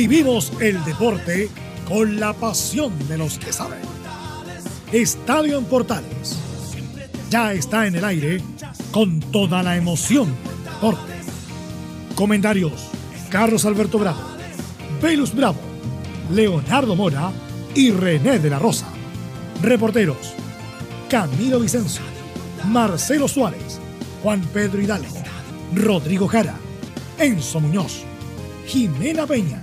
Vivimos el deporte con la pasión de los que saben. Estadio en Portales. Ya está en el aire con toda la emoción del deporte. Comentarios: Carlos Alberto Bravo, Velus Bravo, Leonardo Mora y René de la Rosa. Reporteros: Camilo Vicencio, Marcelo Suárez, Juan Pedro Hidalgo, Rodrigo Jara, Enzo Muñoz, Jimena Peña,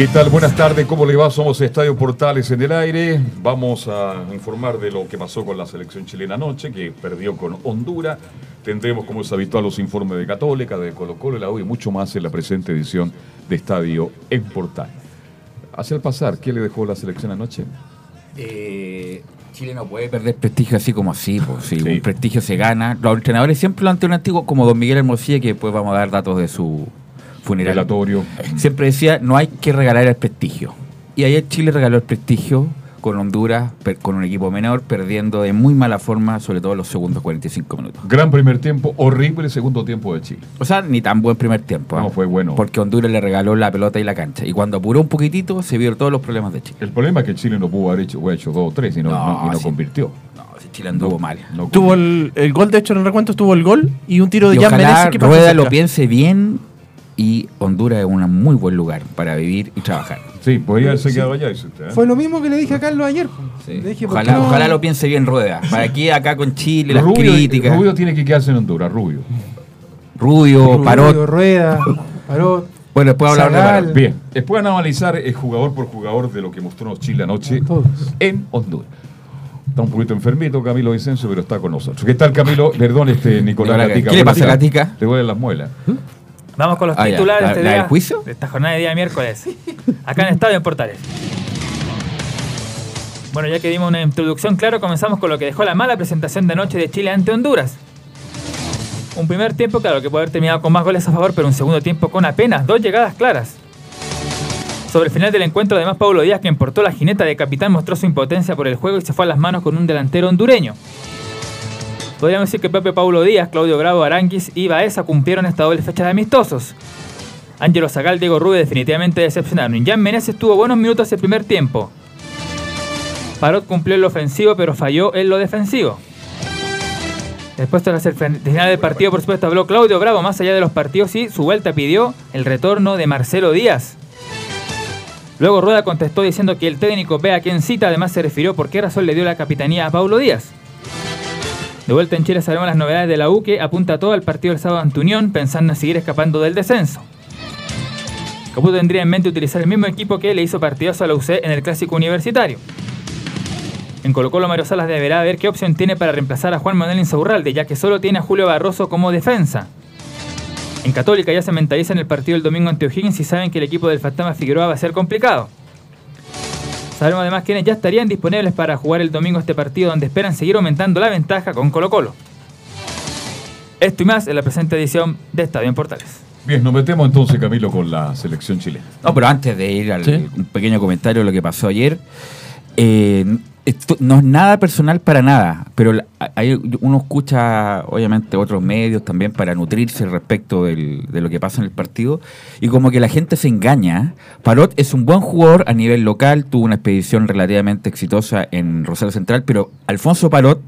¿Qué tal? Buenas tardes, ¿cómo le va? Somos Estadio Portales en el aire. Vamos a informar de lo que pasó con la selección chilena anoche, que perdió con Honduras. Tendremos, como es habitual, los informes de Católica, de Colo Colo, la U y mucho más en la presente edición de Estadio en Portales. Hacia el pasar, ¿qué le dejó la selección anoche? Eh, Chile no puede perder prestigio así como así. Pues, si Un prestigio se gana. Los entrenadores siempre lo han tenido un antiguo, como Don Miguel Hermosilla, que después vamos a dar datos de su funeral. Siempre decía, no hay que regalar el prestigio. Y ayer Chile regaló el prestigio con Honduras, con un equipo menor, perdiendo de muy mala forma, sobre todo los segundos 45 minutos. Gran primer tiempo, horrible segundo tiempo de Chile. O sea, ni tan buen primer tiempo. No, ¿eh? fue bueno. Porque Honduras le regaló la pelota y la cancha. Y cuando apuró un poquitito, se vieron todos los problemas de Chile. El problema es que Chile no pudo haber hecho, hecho dos o tres y no, no, convirtió. No, Chile anduvo mal. tuvo el, gol, de hecho, en el recuento estuvo el gol y un tiro de Jan Menezes que Rueda lo piense bien y Honduras es un muy buen lugar para vivir y trabajar. Sí, podría haberse quedado allá, dice usted. ¿eh? Fue lo mismo que le dije a Carlos ayer. ojalá, ojalá lo piense bien Rueda. Para aquí, acá con Chile, las críticas. Rubio tiene que quedarse en Honduras, Rubio. Rubio, Parot. Rueda, Parot. Bueno, después hablar de Bien, después analizar el jugador por jugador de lo que mostró Chile anoche en Honduras. Está un poquito enfermito Camilo Vicencio, pero está con nosotros. ¿Qué tal, Camilo? Perdón, este Nicolás Gatica. ¿Qué le pasa, Gatica? Te duelen las muelas. ¿Mm? Vamos con los ah, titulares de, este juicio? de esta jornada de día miércoles. Acá en Estadio en Portales. Bueno, ya que dimos una introducción, claro, comenzamos con lo que dejó la mala presentación de anoche de Chile ante Honduras. Un primer tiempo, claro, que puede haber terminado con más goles a favor, pero un segundo tiempo con apenas dos llegadas claras. Sobre el final del encuentro, además, Pablo Díaz, que portó la jineta de capitán, mostró su impotencia por el juego y se fue a las manos con un delantero hondureño. Podríamos decir que Pepe Paulo Díaz, Claudio Bravo, Aranguis y Baeza cumplieron esta doble fecha de amistosos. Ángelo Zagal, Diego Rubio definitivamente decepcionaron. Jan Meneses tuvo buenos minutos el primer tiempo. Parot cumplió en lo ofensivo, pero falló en lo defensivo. Después tras el final del partido, por supuesto, habló Claudio Bravo, más allá de los partidos, y su vuelta pidió el retorno de Marcelo Díaz. Luego Rueda contestó diciendo que el técnico ve a quien cita, además se refirió por qué razón le dio la capitanía a Paulo Díaz. De vuelta en Chile sabemos las novedades de la U que apunta todo al partido del sábado ante Unión pensando en seguir escapando del descenso. Caputo tendría en mente utilizar el mismo equipo que le hizo partidazo a la UC en el Clásico Universitario. En Colo Colo Mario Salas deberá ver qué opción tiene para reemplazar a Juan Manuel Insaurralde, ya que solo tiene a Julio Barroso como defensa. En Católica ya se mentalizan el partido el domingo ante O'Higgins y saben que el equipo del Fantasma Figueroa va a ser complicado. Sabemos además quienes ya estarían disponibles para jugar el domingo este partido donde esperan seguir aumentando la ventaja con Colo Colo. Esto y más en la presente edición de Estadio en Portales. Bien, nos metemos entonces, Camilo, con la selección chilena. No, pero antes de ir al un pequeño comentario de lo que pasó ayer, eh, no es nada personal para nada, pero hay, uno escucha, obviamente, otros medios también para nutrirse respecto de lo que pasa en el partido, y como que la gente se engaña. Parot es un buen jugador a nivel local, tuvo una expedición relativamente exitosa en Rosario Central, pero Alfonso Parot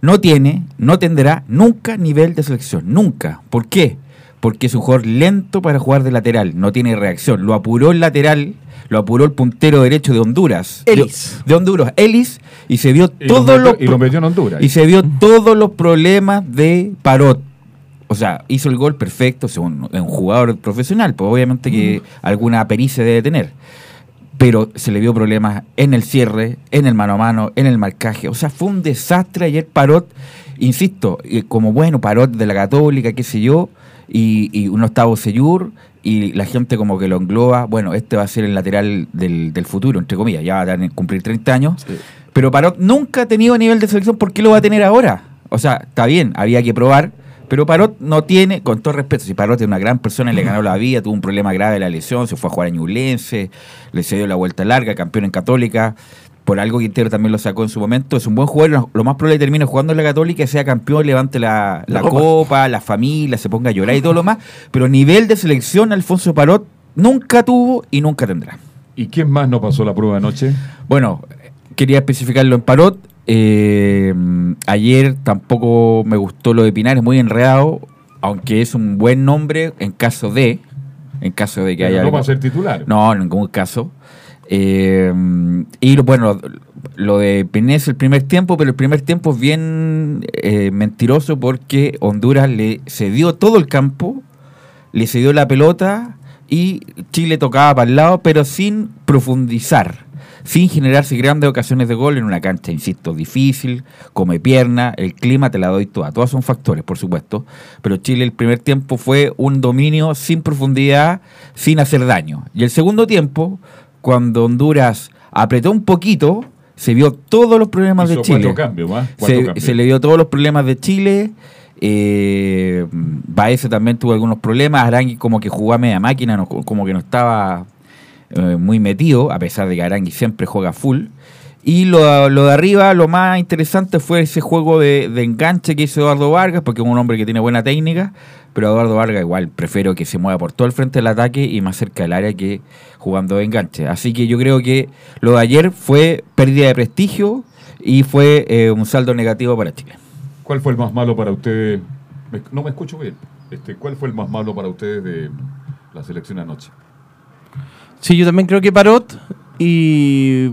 no tiene, no tendrá nunca nivel de selección, nunca. ¿Por qué? Porque es un jugador lento para jugar de lateral, no tiene reacción. Lo apuró el lateral lo apuró el puntero derecho de Honduras. Elis. De, Honduras, Elis, y se vio todo lo, y lo metió en Honduras. Y se vio todos los problemas de Parot. O sea, hizo el gol perfecto, según un jugador profesional, pues obviamente que alguna pericia debe tener. Pero se le vio problemas en el cierre, en el mano a mano, en el marcaje. O sea, fue un desastre ayer Parot insisto, eh, como bueno, Parot de la Católica, qué sé yo, y, y un octavo Seyur, y la gente como que lo engloba, bueno, este va a ser el lateral del, del futuro, entre comillas, ya va a cumplir 30 años, pero Parot nunca ha tenido nivel de selección, ¿por qué lo va a tener ahora? O sea, está bien, había que probar, pero Parot no tiene, con todo respeto, si Parot es una gran persona y le ganó la vida, tuvo un problema grave de la lesión, se fue a jugar a Ñublense, le cedió la vuelta larga, campeón en Católica, por algo Quintero también lo sacó en su momento, es un buen jugador, lo- más probable es que termine jugando en la Católica, sea campeón, levante la, la La copa. copa, la familia, se ponga a llorar y todo lo más, pero nivel de selección Alfonso Parot nunca tuvo y nunca tendrá. ¿Y quién más no pasó la prueba anoche? Bueno, quería especificarlo en Parot. eh, ayer tampoco me gustó lo de Pinares, muy enredado, aunque es un buen nombre en caso de. En caso de que Pero haya. no algo- va a ser titular. No, en ningún caso. Eh, y bueno, lo de Pinés el primer tiempo, pero el primer tiempo es bien eh, mentiroso porque Honduras le cedió todo el campo, le cedió la pelota y Chile tocaba para el lado, pero sin profundizar, sin generarse grandes ocasiones de gol en una cancha, insisto, difícil, come pierna, el clima te la doy toda. Todas son factores, por supuesto, pero Chile el primer tiempo fue un dominio sin profundidad, sin hacer daño. Y el segundo tiempo, cuando Honduras apretó un poquito, se vio todos los problemas Hizo de Chile. cuatro cambios. Cuatro Se, le dio todos los problemas de Chile. Eh, Baeza también tuvo algunos problemas. Arangui como que jugó a media máquina, no- como que no estaba eh, muy metido, a pesar de que Arangui siempre juega full. Y lo, lo de arriba, lo más interesante fue ese juego de, de enganche que hizo Eduardo Vargas, porque es un hombre que tiene buena técnica, pero Eduardo Vargas igual prefiero que se mueva por todo el frente del ataque y más cerca del área que jugando de enganche. Así que yo creo que lo de ayer fue pérdida de prestigio y fue eh, un saldo negativo para Chile. ¿Cuál fue el más malo para ustedes? No me escucho bien. Este, ¿Cuál fue el más malo para ustedes de la selección anoche? Sí, yo también creo que Parot y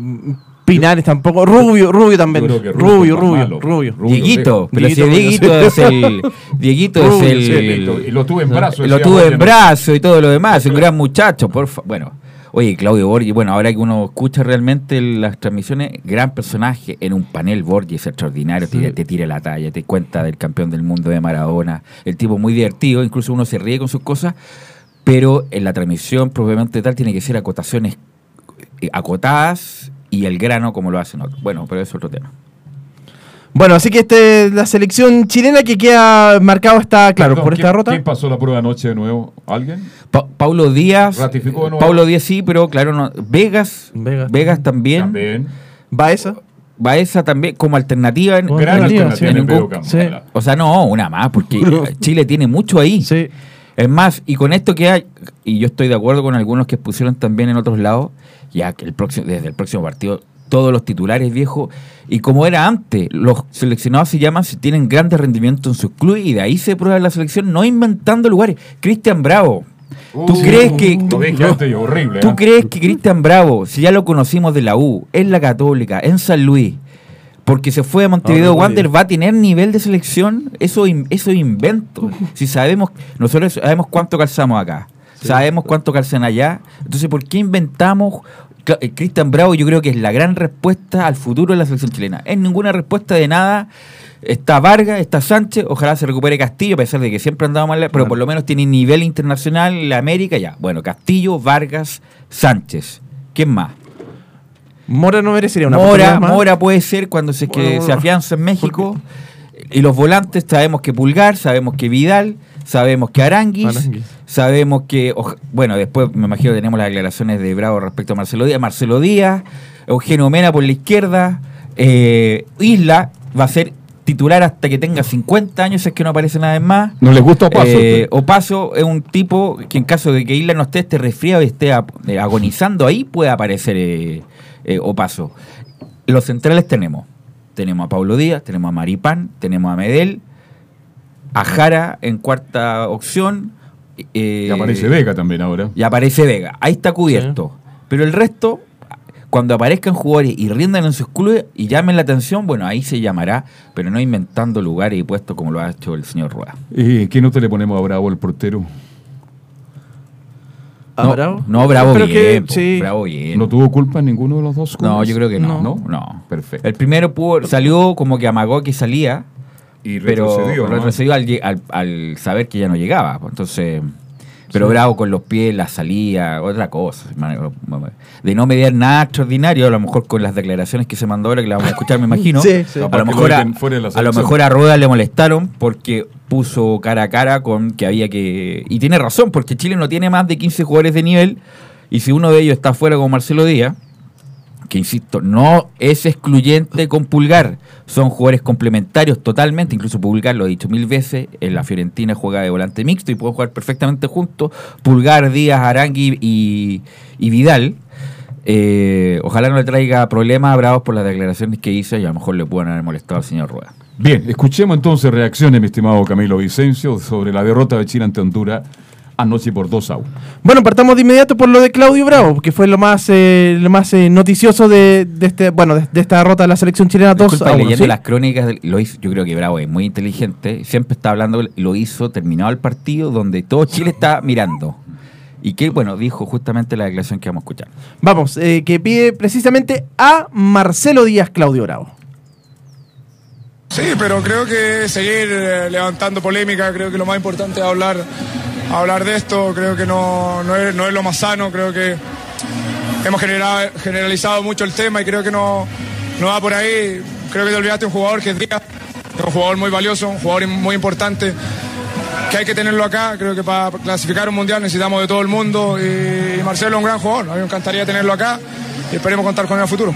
Pinares tampoco. Rubio, Rubio también. Rubio, Rubio. Rubio. Rubio, Dieguito, sí. pero si Dieguito, es el. Dieguito es el. Y lo tuve en brazos. lo tuve en ¿no? brazo y todo lo demás, un gran muchacho, por Bueno, oye, Claudio Borges, bueno, ahora que uno escucha realmente las transmisiones, gran personaje en un panel, Borges extraordinario, Sí. te, te tira la talla, te cuenta del campeón del mundo de Maradona, el tipo muy divertido, incluso uno se ríe con sus cosas, pero en la transmisión probablemente tal tiene que ser acotaciones eh, acotadas y el grano como lo hacen otros. Bueno, pero eso es otro tema. Bueno, así que este, la selección chilena que queda marcado está, claro, Perdón, por esta ¿quién- derrota. ¿Quién pasó la prueba anoche de nuevo? ¿Alguien? Pa- Paulo Díaz. Ratificó de nuevo. Paulo Díaz sí, pero claro, no, Vegas, Vegas. Vegas, también. También. Baeza. Baeza también como alternativa. en- Gran alternativa, alternativa sí. en un- campo. sí. O sea, no, una más, porque Chile tiene mucho ahí. Sí. Es más, y con esto que hay, y yo estoy de acuerdo con algunos que pusieron también en otros lados, ya que el próximo, desde el próximo partido, todos los titulares viejos, y como era antes, los seleccionados se llaman si tienen grandes rendimientos en sus clubes, y de ahí se prueba la selección, no inventando lugares. Cristian Bravo, ¿tú Uh, crees que... Antes y horrible. ¿Tú ¿eh? crees que Cristian Bravo, si ya lo conocimos de la U, en la Católica, en San Luis, porque se fue a Montevideo Wander, va a tener nivel de selección? Eso, eso es invento. Si sabemos, nosotros sabemos cuánto calzamos acá, sabemos cuánto calzan allá, entonces ¿por qué inventamos? Eh, Cristian Bravo yo creo que es la gran respuesta al futuro de la selección chilena. Es ninguna respuesta de nada. Está Vargas, está Sánchez, ojalá se recupere Castillo, a pesar de que siempre andaba mal, pero por lo menos tiene nivel internacional la América ya. Bueno, Castillo, Vargas, Sánchez. ¿Quién más? Mora no merecería una Mora, más. Mora puede ser cuando se, que se afianza en México. Y los volantes sabemos que Pulgar, sabemos que Vidal, sabemos que Aranguis, Aranguis. sabemos que, bueno, después me imagino que tenemos las declaraciones de Bravo respecto a Marcelo Díaz. Marcelo Díaz, Eugenio Mena por la izquierda, eh, Isla va a ser titular hasta que tenga 50 años, es que no aparece nada más. No les gusta Opaso. Eh, Opaso es un tipo que en caso de que Isla no esté, esté resfriado y esté eh, agonizando, ahí puede aparecer eh, eh, Opaso. Los centrales tenemos. Tenemos a Pablo Díaz, tenemos a Maripán, tenemos a Medel, a Jara en cuarta opción. eh, y aparece Vega también ahora. y aparece Vega. Ahí está cubierto. Pero el resto, cuando aparezcan jugadores y rindan en sus clubes y llamen la atención, bueno, ahí se llamará, pero no inventando lugares y puestos como lo ha hecho el señor Rueda. ¿Y qué nota le ponemos a Bravo, el portero? ¿A no, Bravo? no, Bravo bien. que, po, sí. Bravo bien. ¿No tuvo culpa en ninguno de los dos? No, goles? yo creo que no. No. No. Perfecto. El primero pudo- salió como que amagó que salía, Y pero retrocedió, ¿no? retrocedió al, lle- al- al saber que ya no llegaba. pues, Entonces, pero Bravo con los pies, la salida, otra cosa. hermano. De no mediar nada extraordinario, a lo mejor con las declaraciones que se mandó ahora, que la vamos a escuchar, me imagino. Sí, sí. A, lo mejor a, dejen fuera de la a lo mejor a Rueda le molestaron porque puso cara a cara con que había que... Y tiene razón, porque Chile no tiene más de 15 jugadores de nivel, y si uno de ellos está fuera como Marcelo Díaz, que insisto, no es excluyente con Pulgar, son jugadores complementarios totalmente, incluso Pulgar, lo he dicho mil veces, en la Fiorentina juega de volante mixto y pueden jugar perfectamente juntos, Pulgar, Díaz, Arangui y, Vidal. Eh, ojalá no le traiga problemas a Bravos por las declaraciones que hizo y a lo mejor le puedan haber molestado al señor Rueda. Bien, escuchemos entonces reacciones, mi estimado Camilo Vicencio, sobre la derrota de Chile ante Honduras anoche por 2 a 1. Bueno, partamos de inmediato por lo de Claudio Bravo, que fue lo más eh, lo más eh, noticioso de, de este bueno de, de esta derrota de la selección chilena 2 Disculpa, a 1. leyendo ¿sí? las crónicas, del- lo hizo, yo creo que Bravo es muy inteligente, siempre está hablando, lo hizo terminado el partido donde todo Chile está mirando. Y que, bueno, dijo justamente la declaración que vamos a escuchar. Vamos, eh, que pide precisamente a Marcelo Díaz Claudio Bravo. Sí, pero creo que seguir levantando polémica, creo que lo más importante es hablar, hablar de esto, creo que no, no, es, no es lo más sano, creo que hemos generado- generalizado mucho el tema y creo que no, no va por ahí. Creo que te olvidaste un jugador que es Díaz, un jugador muy valioso, un jugador muy importante, que hay que tenerlo acá. Creo que para clasificar un mundial necesitamos de todo el mundo y Marcelo es un gran jugador, a mí me encantaría tenerlo acá y esperemos contar con él el futuro.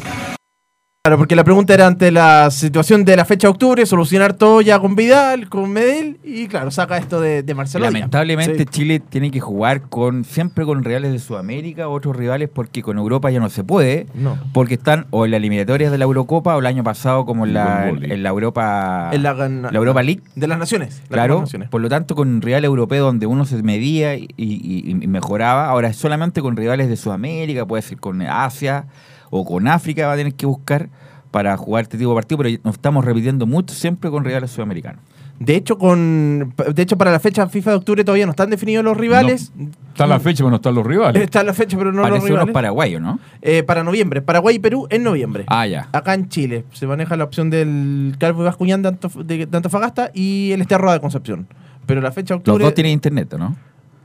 Claro, porque la pregunta era ante la situación de la fecha de octubre, solucionar todo ya con Vidal, con Medel, y claro, saca esto de, de Marcelo. Lamentablemente Sí. Chile tiene que jugar con siempre con rivales de Sudamérica, otros rivales porque con Europa ya no se puede, No. porque están o en las eliminatorias de la Eurocopa o el año pasado como en la, en la Europa En la, la Europa League. De las naciones. la Claro, Naciones. por lo tanto con un rival europeo donde uno se medía y, y- y mejoraba, ahora es solamente con rivales de Sudamérica, puede ser con Asia o con África va a tener que buscar para jugar este tipo de partido, pero nos estamos repitiendo mucho siempre con rivales sudamericanos. De hecho, con, de hecho, para la fecha FIFA de octubre todavía no están definidos los rivales. Está la fecha, pero no están los rivales. Está la fecha, pero no los Parece unos rivales. paraguayos, ¿no? Eh, para noviembre. Paraguay y Perú en noviembre. Ah, ya. Acá en Chile se maneja la opción del Calvo y Bascuñán de, Antof- de- de Antofagasta y el Esterroa de Concepción. Pero la fecha de Los octubre. dos tienen internet, ¿no?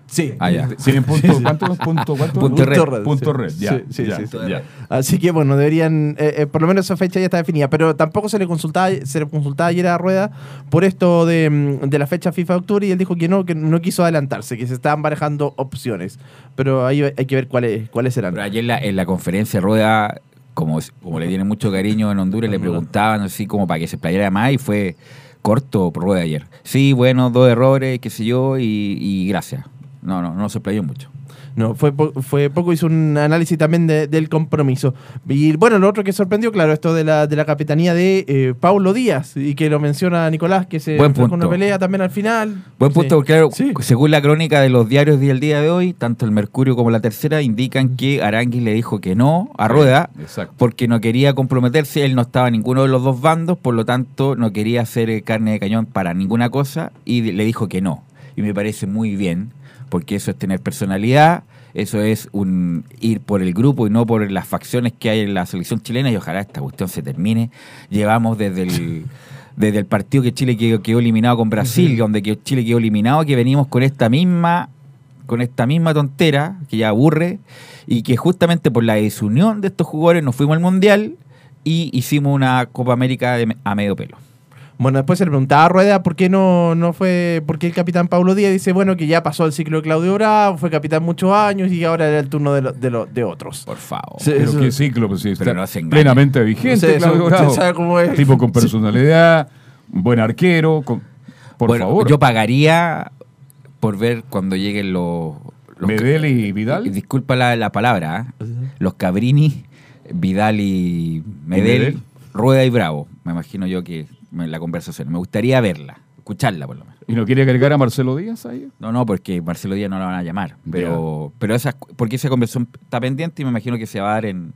Sí. Ah, ya. ¿Tienen punto, ¿cuánto, punto, cuánto? Punto red. Punto sí. red, ya. Sí, sí, ya, sí, sí. ya. Así que bueno, deberían, eh, eh, por lo menos esa fecha ya está definida, pero tampoco se le consultaba, se le consultaba ayer a Rueda por esto de, mm, de la fecha FIFA de octubre y él dijo que no, que no quiso adelantarse, que se estaban barajando opciones, pero ahí hay que ver cuáles cuáles serán. Pero ayer en la, en la conferencia Rueda, como, como le tiene mucho cariño en Honduras, le preguntaban así como para que se playara más y fue corto por Rueda ayer. Sí, bueno, dos errores, qué sé yo, y, y gracias. No, no, no se playó mucho. No, fue, po- fue poco, hizo un análisis también de- del compromiso. Y bueno, lo otro que sorprendió, claro, esto de la, de la capitanía de eh, Paulo Díaz, y que lo menciona Nicolás, que se Buen con una pelea también al final. Buen punto, Sí. porque claro, Sí. según la crónica de los diarios del día de hoy, tanto el Mercurio como la Tercera indican que Aranguis le dijo que no a Rueda Exacto. porque no quería comprometerse, él no estaba en ninguno de los dos bandos, por lo tanto no quería hacer eh, carne de cañón para ninguna cosa y le dijo que no. Y me parece muy bien, porque eso es tener personalidad, eso es un ir por el grupo y no por las facciones que hay en la selección chilena y ojalá esta cuestión se termine. Llevamos desde el, desde el partido que Chile quedó, quedó eliminado con Brasil, donde Chile quedó eliminado, que venimos con esta misma con esta misma tontera que ya aburre y que justamente por la desunión de estos jugadores nos fuimos al Mundial y hicimos una Copa América de a medio pelo. Bueno, después se le preguntaba a Rueda por qué no, no fue, por qué el capitán Paulo Díaz dice, bueno, que ya pasó el ciclo de Claudio Bravo, fue capitán muchos años y ahora era el turno de, lo- de, lo- de otros. Por favor. Sí. Pero Eso- qué ciclo, pues sí, Pero está no plenamente vigente, No sé, Claudio Bravo. sabe cómo es. Tipo con personalidad, un buen arquero, con- por Bueno, favor. yo pagaría por ver cuando lleguen los... los Medel y Vidal. y disculpa la, la palabra, ¿eh? los Cabrini, Vidal y Medel, Medel. Rueda y Bravo. Me imagino yo que la conversación. Me gustaría verla, escucharla por lo menos. ¿Y no quiere agregar a Marcelo Díaz ahí? No, no, porque Marcelo Díaz no la van a llamar. Pero, pero esa, porque esa conversación está pendiente y me imagino que se va a dar en.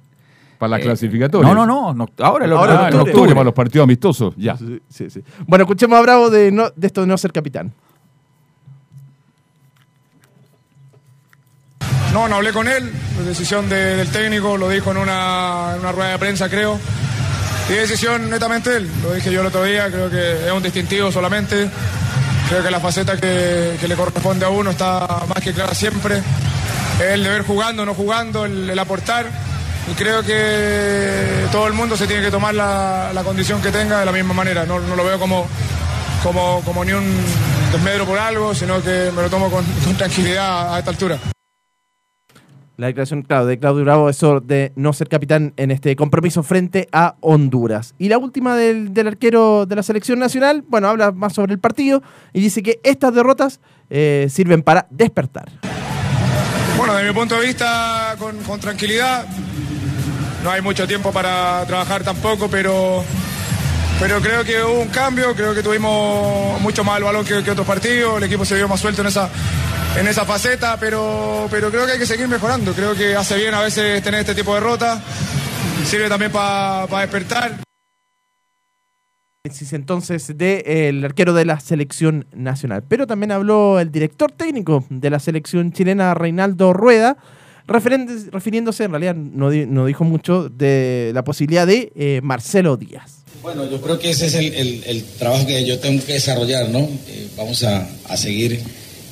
Para la eh, clasificatoria. No, no, no. no, ahora lo Ahora Ah, en octubre, octubre. para los partidos amistosos. Ya. Sí, sí, sí. Bueno, escuchemos a Bravo de, no, de esto de no ser capitán. No, no hablé con él, la decisión de- del técnico, lo dijo en una, en una rueda de prensa, creo. Y decisión netamente él. Lo dije yo el otro día, creo que es un distintivo solamente. Creo que la faceta que, que le corresponde a uno está más que clara siempre. El deber jugando, no jugando, el, aportar. Y creo que todo el mundo se tiene que tomar la, la condición que tenga de la misma manera. No, no lo veo como, como, como ni un desmedro por algo, sino que me lo tomo con tranquilidad a esta altura. La declaración, claro, de Claudio Bravo, eso de no ser capitán en este compromiso frente a Honduras. Y la última del, del arquero de la selección nacional, bueno, habla más sobre el partido y dice que estas derrotas eh, sirven para despertar. Bueno, desde mi punto de vista, con, con tranquilidad. No hay mucho tiempo para trabajar tampoco, pero, pero creo que hubo un cambio, creo que tuvimos mucho más el balón que, otros partidos, el equipo se vio más suelto en esa, en esa faceta, pero, pero creo que hay que seguir mejorando. Creo que hace bien a veces tener este tipo de derrotas, sirve también para despertar. Análisis entonces del arquero de la selección nacional. Pero también habló el director técnico de la selección chilena, Reinaldo Rueda, refiriéndose, en realidad no, no dijo mucho, de la posibilidad de eh, Marcelo Díaz. Bueno, yo creo que ese es el, el- trabajo que yo tengo que desarrollar, ¿no? Eh, vamos a, a seguir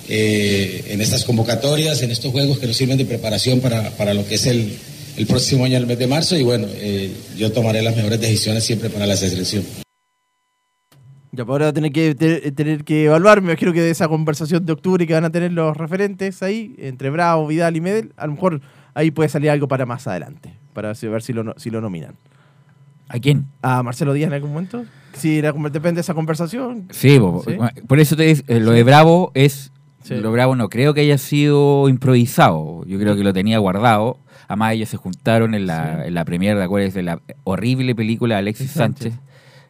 eh, en estas convocatorias, en estos juegos que nos sirven de preparación para, para lo que es el, el próximo año, el mes de marzo, y bueno, eh, yo tomaré las mejores decisiones siempre para la selección. Ya, pues ahora va a tener que, te- tener que evaluar, me imagino que de esa conversación de octubre que van a tener los referentes ahí, entre Bravo, Vidal y Medel, a lo mejor ahí puede salir algo para más adelante, para ver si lo, si lo nominan. ¿A quién? ¿A Marcelo Díaz en algún momento? Si era depende de esa conversación. Sí, po- Sí. por eso te eh, lo de Bravo es. Sí. Lo Bravo no creo que haya sido improvisado. Yo creo que lo tenía guardado. Además, ellos se juntaron en la, en la premiere, ¿de acuerdas? De la horrible película de Alexis Sánchez.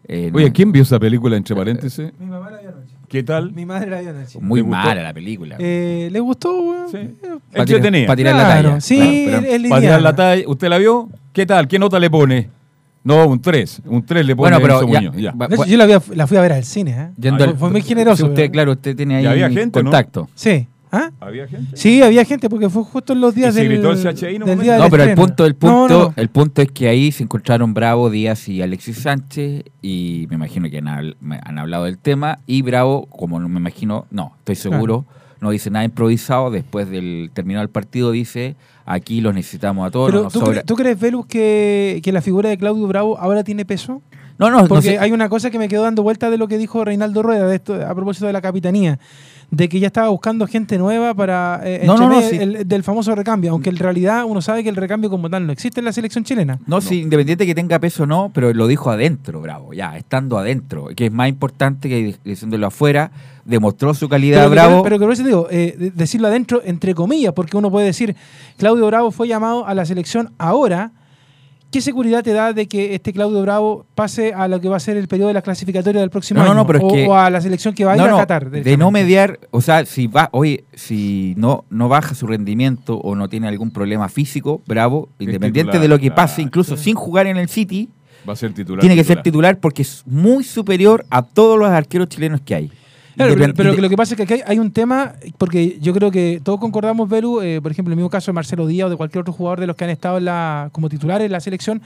Eh, Oye, ¿quién vio esa película entre paréntesis? Mi mamá la vio anoche. ¿Qué tal? Mi madre la vio anoche. Muy mala la película. Eh, ¿Le gustó, weón? Sí. Eh, Pa' tirar- Entretenida. pa' tirar Claro, la talla. sí, Claro, Para tirar la talla. ¿Usted la vio? ¿Qué tal? ¿Qué nota le pone? No, un 3. Un 3 le pone Bueno, pero Enzo ya- Muñoz, ya. De hecho, yo la, vi a- la fui a ver al cine, ¿eh? yendo Fue- al- fue muy generoso, sí, usted, pero- claro, usted tiene ahí había gente, ¿no? contacto. Sí. ¿Ah? ¿Había gente? Sí, había gente porque fue justo en los días ¿Y se del, gritó el CHI en un del momento? día del No, pero el punto, el No, punto, no, no. el punto es que ahí se encontraron Bravo, Díaz y Alexis Sánchez y me imagino que han, han hablado del tema y Bravo, como no me imagino, no, estoy seguro, no dice nada improvisado, después del terminado el partido dice, aquí los necesitamos a todos. Pero ¿tú, sobra-". cre- tú crees, Velus, que, que la figura de Claudio Bravo ahora tiene peso? no, no, no Porque sé. hay una cosa que me quedó dando vuelta de lo que dijo Reinaldo Rueda de esto, a propósito de la capitanía, de que ya estaba buscando gente nueva para eh, No, no, no, sí. el- del famoso recambio, aunque en realidad uno sabe que el recambio como tal no existe en la selección chilena. No, sí, independiente que tenga peso o no, pero lo dijo adentro, Bravo, ya, estando adentro, que es más importante que diciéndolo afuera, demostró su calidad, Pero, Bravo. pero que por eso digo, eh, de- decirlo adentro, entre comillas, porque uno puede decir, Claudio Bravo fue llamado a la selección ahora. ¿Qué seguridad te da de que este Claudio Bravo pase a lo que va a ser el periodo de la clasificatoria del próximo No, no, año? no, pero es o, que- o a la selección que va a ir no, a no, Qatar. de no mediar, o sea, si va, oye, si no, no baja su rendimiento o no tiene algún problema físico, bravo, independiente titular, de lo que claro. pase, incluso sin jugar en el City, Va a ser titular. tiene que ser titular porque es muy superior a todos los arqueros chilenos que hay. Claro, pero, lo que pasa es que aquí hay, hay un tema, porque yo creo que todos concordamos, Velu, eh, por ejemplo, el mismo caso de Marcelo Díaz o de cualquier otro jugador de los que han estado en la, como titulares en la selección,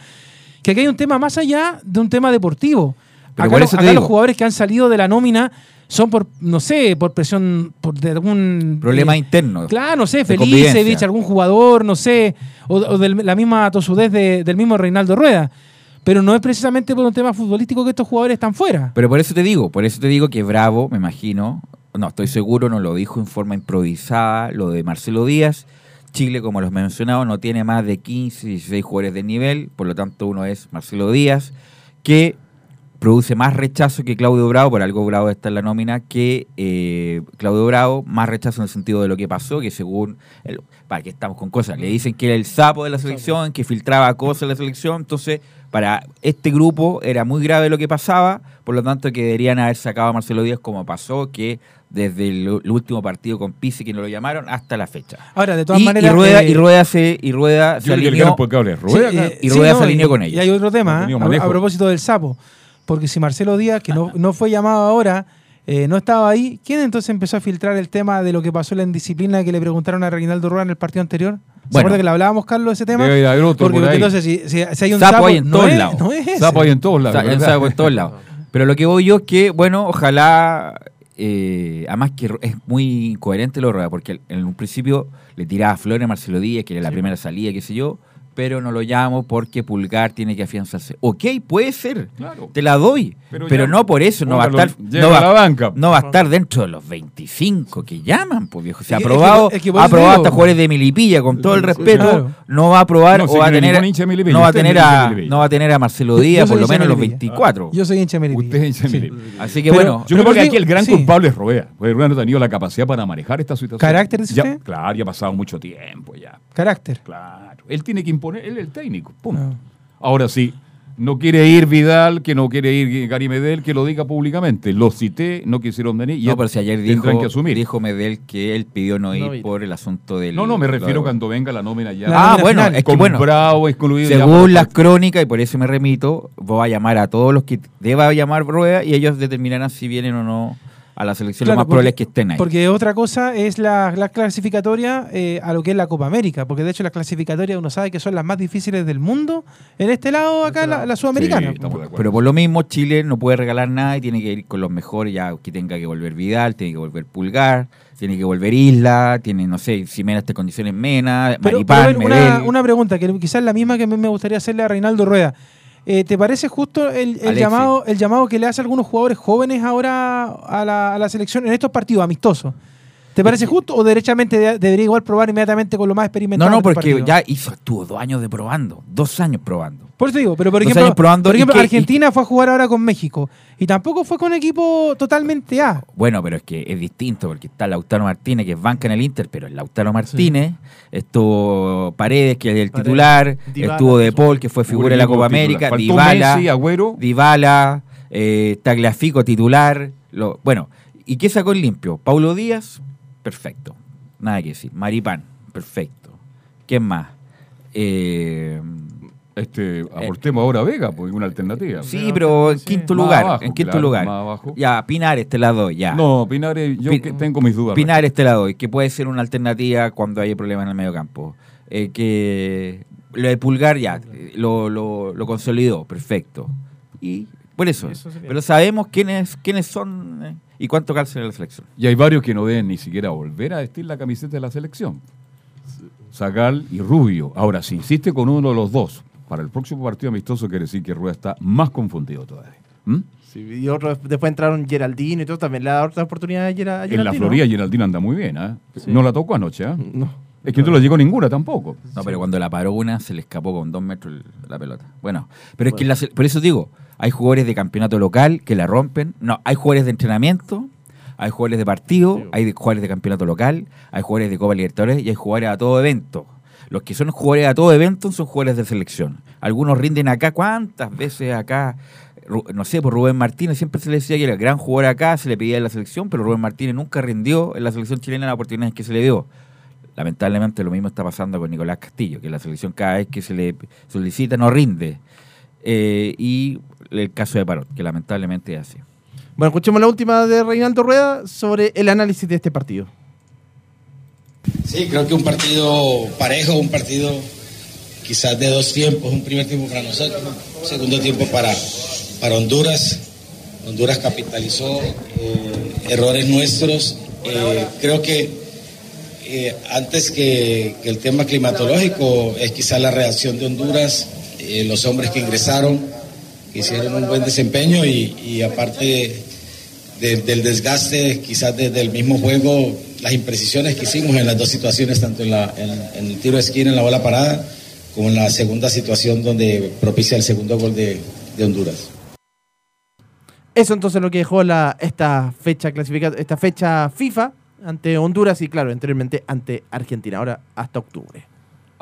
que aquí hay un tema más allá de un tema deportivo. Pero acá los- acá jugadores que han salido de la nómina son por, no sé, por presión, por de algún... Problema eh, interno. Claro, no sé, Felicevich, algún jugador, no sé, o, o de la misma tosudez de- del mismo Reinaldo Rueda. Pero no es precisamente por un tema futbolístico que estos jugadores están fuera. Pero por eso te digo, por eso te digo que Bravo, me imagino, no estoy seguro, no lo dijo en forma improvisada, lo de Marcelo Díaz. Chile, como los mencionado, no tiene más de 15, 16 jugadores de nivel, por lo tanto uno es Marcelo Díaz, que produce más rechazo que Claudio Bravo, por algo Bravo está en la nómina, que eh, Claudio Bravo, más rechazo en el sentido de lo que pasó, que según, el- para que estamos con cosas, le dicen que era el sapo de la selección, que filtraba cosas en la selección, entonces para este grupo era muy grave lo que pasaba, por lo tanto que deberían haber sacado a Marcelo Díaz como pasó, que desde el, el último partido con Pizzi que no lo llamaron hasta la fecha. Ahora, de todas Y, maneras... y Rueda, eh, y Rueda se, y Rueda se alineó- Rueda. Sí, eh, Y sí, Rueda no, se alineó y- con Y ellos. hay otro No tema, tenido a- propósito del sapo. Porque si Marcelo Díaz, que no, no fue llamado ahora, eh, no estaba ahí, ¿quién entonces empezó a filtrar el tema de lo que pasó en la indisciplina que le preguntaron a Reinaldo Rueda en el partido anterior? ¿Se Bueno. acuerda que le hablábamos, Carlos, de ese tema? Debe haber otro Porque por ahí. entonces, si, si- si hay un Sapo sapo, hay en no todos es- lados. no es. Sapo hay en todos lados. ¿verdad? sabe por todos lados. Pero lo que voy yo es que, bueno, ojalá, eh, además que es muy incoherente lo de Rueda, porque en un principio le tiraba flores a Marcelo Díaz, que era la primera salida, qué sé yo, pero no lo llamo porque Pulgar tiene que afianzarse. Ok, puede ser, Claro. te la doy, Pero pero, ya- no por eso, no va a estar... No va, a la banca. no va a estar dentro de los 25 que llaman, pues viejo. Se ha es que- aprobado, es que aprobado hasta jugadores de Milipilla, con todo el respeto, claro. no va a aprobar No o va a tener... No va a tener a, no va a tener a Marcelo Díaz, por lo menos los Melipilla. 24. Yo soy hincha de Melipilla. Usted es hincha Sí. Melipilla. Así que Pero- bueno, Yo creo que aquí el gran sí. culpable es Rueda. Porque Rueda no ha tenido la capacidad para manejar esta situación. ¿Carácter, dice usted? Claro, ya ha pasado mucho tiempo ya. Carácter. Claro. Él tiene que imponer, él es el técnico. Punto. No. Ahora sí, no quiere ir Vidal, que no quiere ir Gary Medel, que lo diga públicamente. Lo cité, no quisieron venir. Y no, pero si ayer dijo, que asumir. dijo Medel que él pidió no ir No ir. por el asunto del... no, no, me refiero cuando venga la nómina ya. La Ah, nómina bueno, final. es que con bueno, Bravo excluido. según las crónicas, y por eso me remito, voy a llamar a todos los que deba llamar Rueda y ellos determinarán si vienen o no a la selección. Claro, lo más probable es que estén ahí. Porque otra cosa es la, la clasificatoria eh, a lo que es la Copa América, porque de hecho las clasificatorias uno sabe que son las más difíciles del mundo en este lado, acá la, la sudamericana. Sí. Pero por lo mismo, Chile no puede regalar nada y tiene que ir con los mejores, ya que tenga que volver Vidal, tiene que volver Pulgar, tiene que volver Isla, tiene, no sé, si Mena está en condiciones Mena, Pero, Maripán, pero una, una pregunta, que quizás la misma que me gustaría hacerle a Reinaldo Rueda. Eh, ¿Te parece justo el, llamado, el llamado que le hace a algunos jugadores jóvenes ahora a la, a la selección en estos partidos amistosos? ¿Te parece justo o derechamente de- debería igual probar inmediatamente con lo más experimentado? No, no, porque ya hizo, estuvo dos años de probando, dos años probando. Por eso digo, pero por Dos ejemplo, años probando por y ejemplo que- Argentina fue a jugar ahora con México y tampoco fue con equipo totalmente A. Bueno, pero es que es distinto porque está Lautaro Martínez, que es banca en el Inter, pero el Lautaro Martínez, estuvo Paredes, que es el Paredes, titular, Dybala, estuvo De. Paul, que fue figura de la Copa titular. América, Faltó Dybala, Messi, Agüero. Dybala, eh, Tagliafico titular, lo, bueno, ¿y qué sacó el limpio? Paulo Díaz, perfecto, nada que decir, Maripán, perfecto, ¿quién más? Eh, Este, aportemos ahora a Vega, pues una alternativa. sí, pero en quinto lugar, abajo, en quinto claro, lugar. abajo. Ya, Pinares te la doy, ya. No, Pinares, yo que tengo mis dudas. Pinares te la doy, que puede ser una alternativa cuando hay problemas en el medio campo. Eh, que lo de Pulgar ya, eh, lo, lo, lo consolidó, perfecto. Y por eso, Eso pero sabemos quiénes quiénes son eh, y cuánto calzan en la selección. Y hay varios que no deben ni siquiera volver a vestir la camiseta de la selección. Zagal y Rubio. Ahora, si insiste con uno de los dos, para el próximo partido amistoso quiere decir que Rueda está más confundido todavía. ¿Mm? Sí, y otro, después entraron Geraldino y todo, también le da otra oportunidad a Gera- a En Geraldino. la Florida Geraldino anda muy bien, ¿ah? Sí. No la tocó anoche, ¿ah? No. Es que no le llegó ninguna tampoco. No, pero cuando la paró una se le escapó con dos metros la pelota. Bueno, pero es que la por eso digo, hay jugadores de campeonato local que la rompen. No, hay jugadores de entrenamiento, hay jugadores de partido, hay jugadores de campeonato local, hay jugadores de Copa Libertadores y hay jugadores a todo evento. Los que son jugadores a todo evento son jugadores de selección. Algunos rinden acá, ¿cuántas veces acá? No sé, por Rubén Martínez siempre se le decía que era gran jugador acá, se le pedía en la selección, pero Rubén Martínez nunca rindió en la selección chilena las oportunidades que se le dio. Lamentablemente lo mismo está pasando con Nicolás Castillo, que la selección cada vez que se le solicita no rinde. Eh, y el caso de Parot, que lamentablemente es así. Bueno, escuchemos la última de Reinaldo Rueda sobre el análisis de este partido. Sí, creo que un partido parejo, un partido quizás de dos tiempos, un primer tiempo para nosotros, un segundo tiempo para, para Honduras. Honduras capitalizó eh, errores nuestros. Eh, creo que eh, antes que, que el tema climatológico es quizás la reacción de Honduras, eh, los hombres que ingresaron, que hicieron un buen desempeño y, y aparte de- del desgaste quizás desde el mismo juego, las imprecisiones que hicimos en las dos situaciones, tanto en, la- en- en el tiro de esquina, en la bola parada, como en la segunda situación donde propicia el segundo gol de, de Honduras. Eso entonces lo que dejó la, esta fecha clasificada, esta fecha FIFA ante Honduras y claro, anteriormente ante Argentina, ahora hasta octubre.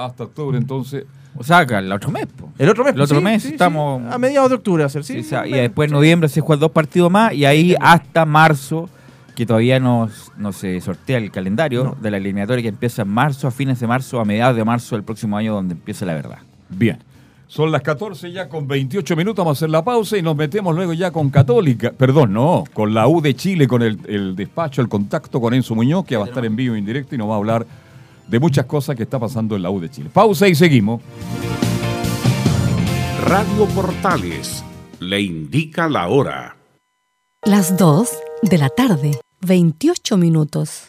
Hasta octubre, entonces. O sea, el otro mes. po. El otro mes, El otro sí, mes sí, sí, estamos- a mediados de octubre, ser, sí. Sí, o sea, un y después en noviembre se juegan dos partidos más y ahí hasta marzo, que todavía no, no se sortea el calendario de la eliminatoria que empieza en marzo, a fines de marzo, a mediados de marzo del próximo año, donde empieza la verdad. Bien. Son las 14 ya con 28 minutos, vamos a hacer la pausa y nos metemos luego ya con Católica, perdón, no, con la U de Chile, con el, el despacho, el contacto con Enzo Muñoz, que va a estar en vivo e indirecto y nos va a hablar de muchas cosas que está pasando en la U de Chile. Pausa y seguimos. Radio Portales le indica la hora. Las 2 de la tarde, 28 minutos.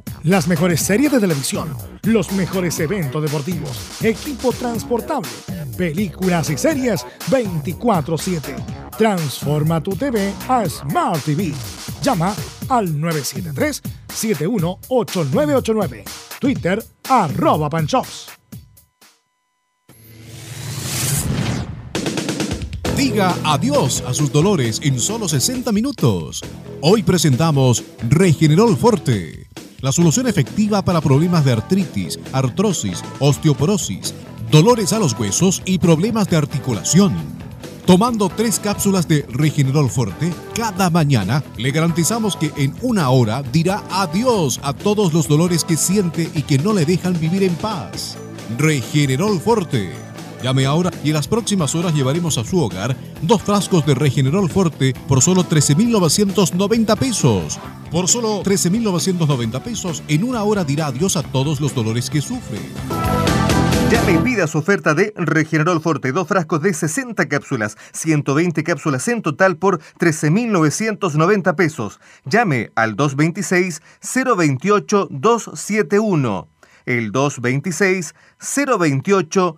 Las mejores series de televisión, los mejores eventos deportivos, equipo transportable, películas y series 24/7. Transforma tu TV a Smart TV. Llama al 973-718989. Twitter arroba panchops. Diga adiós a sus dolores en solo 60 minutos. Hoy presentamos Regenerol Forte, la solución efectiva para problemas de artritis, artrosis, osteoporosis, dolores a los huesos y problemas de articulación. Tomando tres cápsulas de Regenerol Forte cada mañana, le garantizamos que en una hora dirá adiós a todos los dolores que siente y que no le dejan vivir en paz. Regenerol Forte. Llame ahora y en las próximas horas llevaremos a su hogar dos frascos de Regenerol Forte por solo 13.990 pesos. Por solo 13.990 pesos, en una hora dirá adiós a todos los dolores que sufre. Llame y pida su oferta de Regenerol Forte, dos frascos de 60 cápsulas, 120 cápsulas en total por 13.990 pesos. Llame al 226-028-271. El 226-028-271.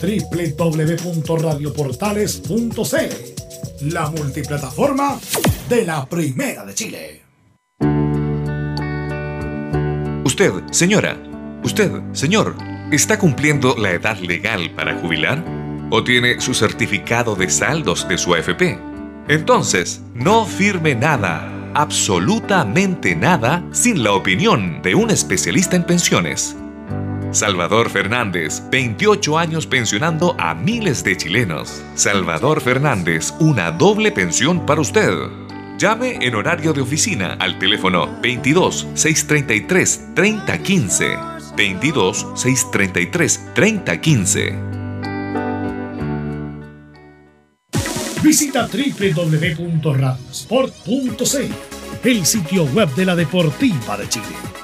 www.radioportales.cl, la multiplataforma de la Primera de Chile. Usted, señora, usted, señor, ¿está cumpliendo la edad legal para jubilar? ¿O tiene su certificado de saldos de su AFP? Entonces, no firme nada, absolutamente nada, sin la opinión de un especialista en pensiones. Salvador Fernández, 28 años pensionando a miles de chilenos. Salvador Fernández, una doble pensión para usted. Llame en horario de oficina al teléfono 22 633 3015. 22 633 3015. Visita www.radiosport.cl, el sitio web de la Deportiva de Chile.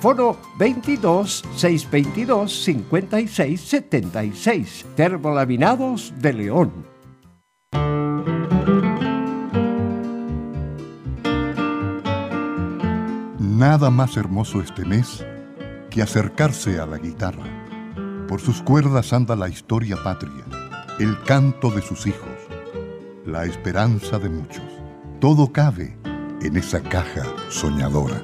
Foro 22 622 56 76. Termolaminados de León. Nada más hermoso este mes que acercarse a la guitarra. Por sus cuerdas anda la historia patria, el canto de sus hijos, la esperanza de muchos. Todo cabe en esa caja soñadora.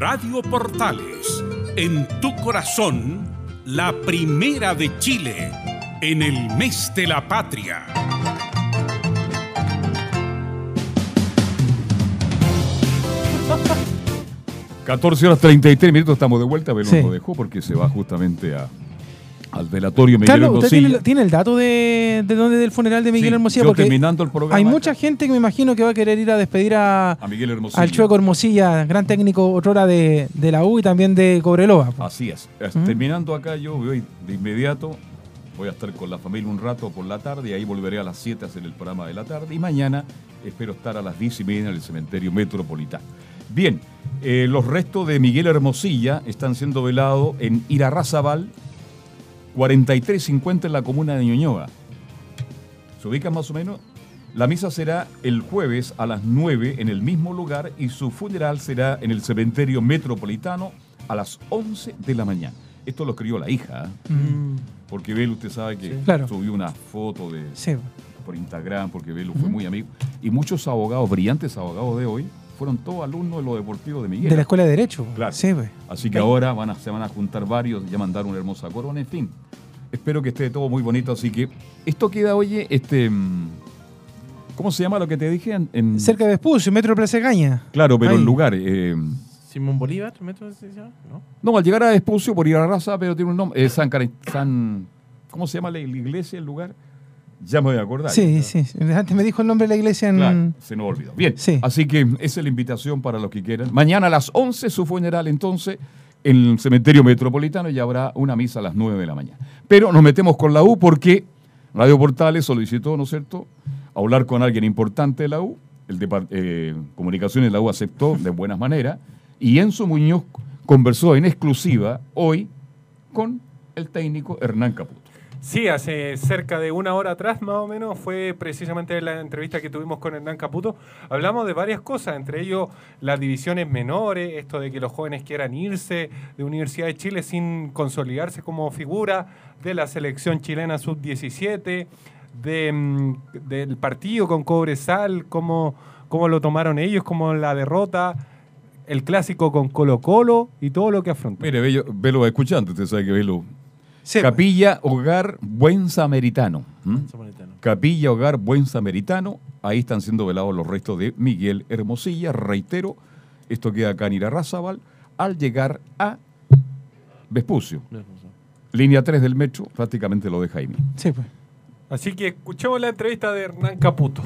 Radio Portales, en tu corazón, la primera de Chile, en el mes de la patria. 14 horas 33 minutos estamos de vuelta, pero Sí. lo dejó porque se va justamente a, al velatorio Miguel Carlos, ¿usted tiene, tiene el dato de, de dónde del funeral de Miguel Sí, Hermosilla? Porque terminando el programa hay mucha gente que me imagino que va a querer ir a despedir a, A Miguel Hermosilla. al Chueco Hermosilla, gran técnico otrora de, de la U y también de Cobreloa. Así es. Ujú. Terminando acá, yo voy de inmediato. Voy a estar con la familia un rato por la tarde y ahí volveré a las 7 a hacer el programa de la tarde. Y mañana espero estar a las 10 y media en el cementerio metropolitano. Bien, eh, los restos de Miguel Hermosilla están siendo velados en Irarrázaval, 4350 en la comuna de Ñuñoa. ¿Se ubican más o menos? La misa será el jueves a las 9 en el mismo lugar y su funeral será en el cementerio metropolitano a las 11 de la mañana. Esto lo escribió la hija, ¿eh? Mm. porque Belu, usted sabe que Claro. subió una foto de, Sí. por Instagram, porque Belu fue muy amigo. Y muchos abogados, brillantes abogados de hoy, fueron todos alumnos de lo deportivo de Miguel. De la Escuela de Derecho. Claro. Sí, pues. Así que ahora van a, se van a juntar varios, ya mandaron una hermosa corona, en fin. Espero que esté todo muy bonito, así que esto queda, oye, este... mm, ¿Cómo se llama lo que te dije? En, en- Cerca de Vespucio, Metro Plaza Gaña. Claro, pero Ahí. el lugar... eh, Simón Bolívar, ¿metro se llama? ¿no? no, al llegar a Espucio por ir a raza, pero tiene un nombre. eh, San, San- ¿Cómo se llama la, la iglesia, el lugar? Ya me voy a acordar. Sí, sí. Antes me dijo el nombre de la iglesia en. Claro, se nos olvidó. Bien, así que esa es la invitación para los que quieran. Mañana a las 11 su funeral entonces en el cementerio metropolitano y habrá una misa a las 9 de la mañana. Pero nos metemos con la U porque Radio Portales solicitó, ¿no es cierto?, hablar con alguien importante de la U. El depart- eh, Comunicaciones de la U aceptó de buenas maneras y Enzo Muñoz conversó en exclusiva hoy con el técnico Hernán Caputo. Sí, hace cerca de una hora atrás más o menos fue precisamente la entrevista que tuvimos con Hernán Caputo. Hablamos de varias cosas, entre ellos las divisiones menores, esto de que los jóvenes quieran irse de Universidad de Chile sin consolidarse como figura, de la selección chilena sub-17, de, mm, del partido con Cobresal, cómo, cómo lo tomaron ellos, cómo la derrota, el clásico con Colo Colo y todo lo que afrontó. Mire, Bello, Velo escuchando, usted sabe que Velo. Capilla Hogar Buen Samaritano. ¿m? Capilla Hogar Buen Samaritano. Ahí están siendo velados los restos de Miguel Hermosilla. Reitero, esto queda acá en Irarrázaval. Al llegar a Vespucio. Línea 3 del metro, prácticamente lo de Jaime. Sí, pues. Así que escuchemos la entrevista de Hernán Caputo.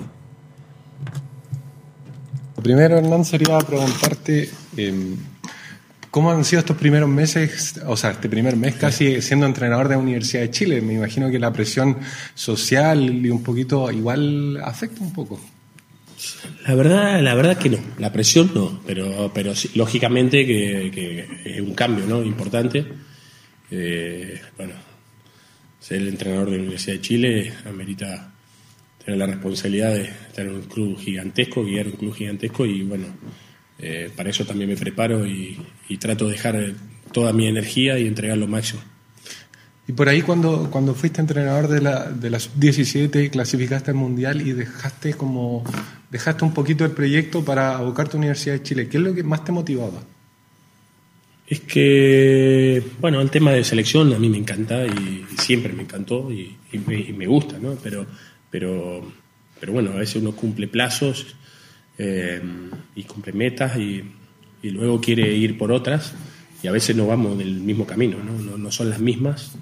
Lo primero, Hernán, sería preguntarte eh, cómo han sido estos primeros meses, o sea, este primer mes casi siendo entrenador de la Universidad de Chile. Me imagino que la presión social y un poquito igual afecta un poco. La verdad, la verdad que no, la presión no, pero, pero sí, lógicamente que, que es un cambio ¿no? importante. Eh, bueno, ser el entrenador de la Universidad de Chile amerita tener la responsabilidad de tener un club gigantesco, guiar un club gigantesco y bueno, eh, para eso también me preparo y, y trato de dejar toda mi energía y entregar lo máximo. Y por ahí cuando, cuando fuiste entrenador de la, de la sub-17, clasificaste al Mundial y dejaste como dejaste un poquito el proyecto para abocarte a la Universidad de Chile. ¿Qué es lo que más te motivaba? Es que, bueno, el tema de selección a mí me encanta y, y siempre me encantó y, y me, y me gusta, ¿no? Pero, pero, pero bueno, a veces uno cumple plazos eh, y cumple metas y, y luego quiere ir por otras y a veces no vamos del mismo camino, ¿no? No, no son las mismas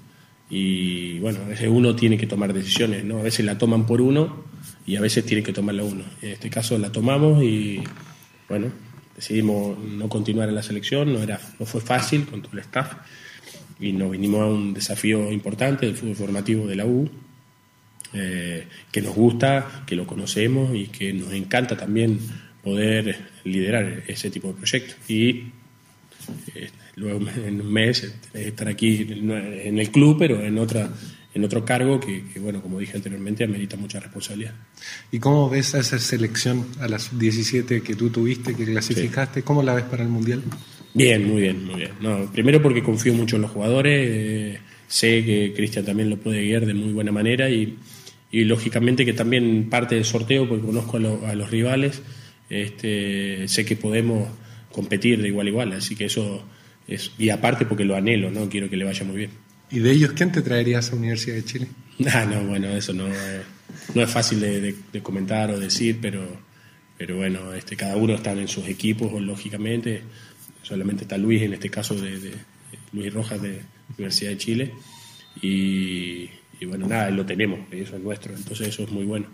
y bueno, a veces uno tiene que tomar decisiones, ¿no? A veces la toman por uno y a veces tiene que tomarla uno. En este caso la tomamos y bueno, decidimos no continuar en la selección, no, era, no fue fácil con todo el staff y nos vinimos a un desafío importante del fútbol formativo de la U, eh, que nos gusta, que lo conocemos y que nos encanta también poder liderar ese tipo de proyectos. Y eh, luego en un mes estar aquí en el club, pero en otra en otro cargo que, que, bueno, como dije anteriormente, amerita mucha responsabilidad. ¿Y cómo ves a esa selección, a las 17 que tú tuviste, que clasificaste? ¿Cómo la ves para el Mundial? Bien, muy bien, muy bien. No, primero porque confío mucho en los jugadores, eh, sé que Cristian también lo puede guiar de muy buena manera y, y lógicamente que también parte del sorteo, porque conozco a, lo- a los rivales, este, sé que podemos competir de igual a igual, así que eso es, y aparte porque lo anhelo, ¿no? Quiero que le vaya muy bien. ¿Y de ellos quién te traerías a la Universidad de Chile? Ah, no, bueno, eso no, eh, no es fácil de, de- de comentar o decir, pero, pero bueno, este, cada uno está en sus equipos, lógicamente. Solamente está Luis, en este caso de, de- Luis Rojas de Universidad de Chile. y, y bueno, nada, lo tenemos, y eso es nuestro, entonces eso es muy bueno.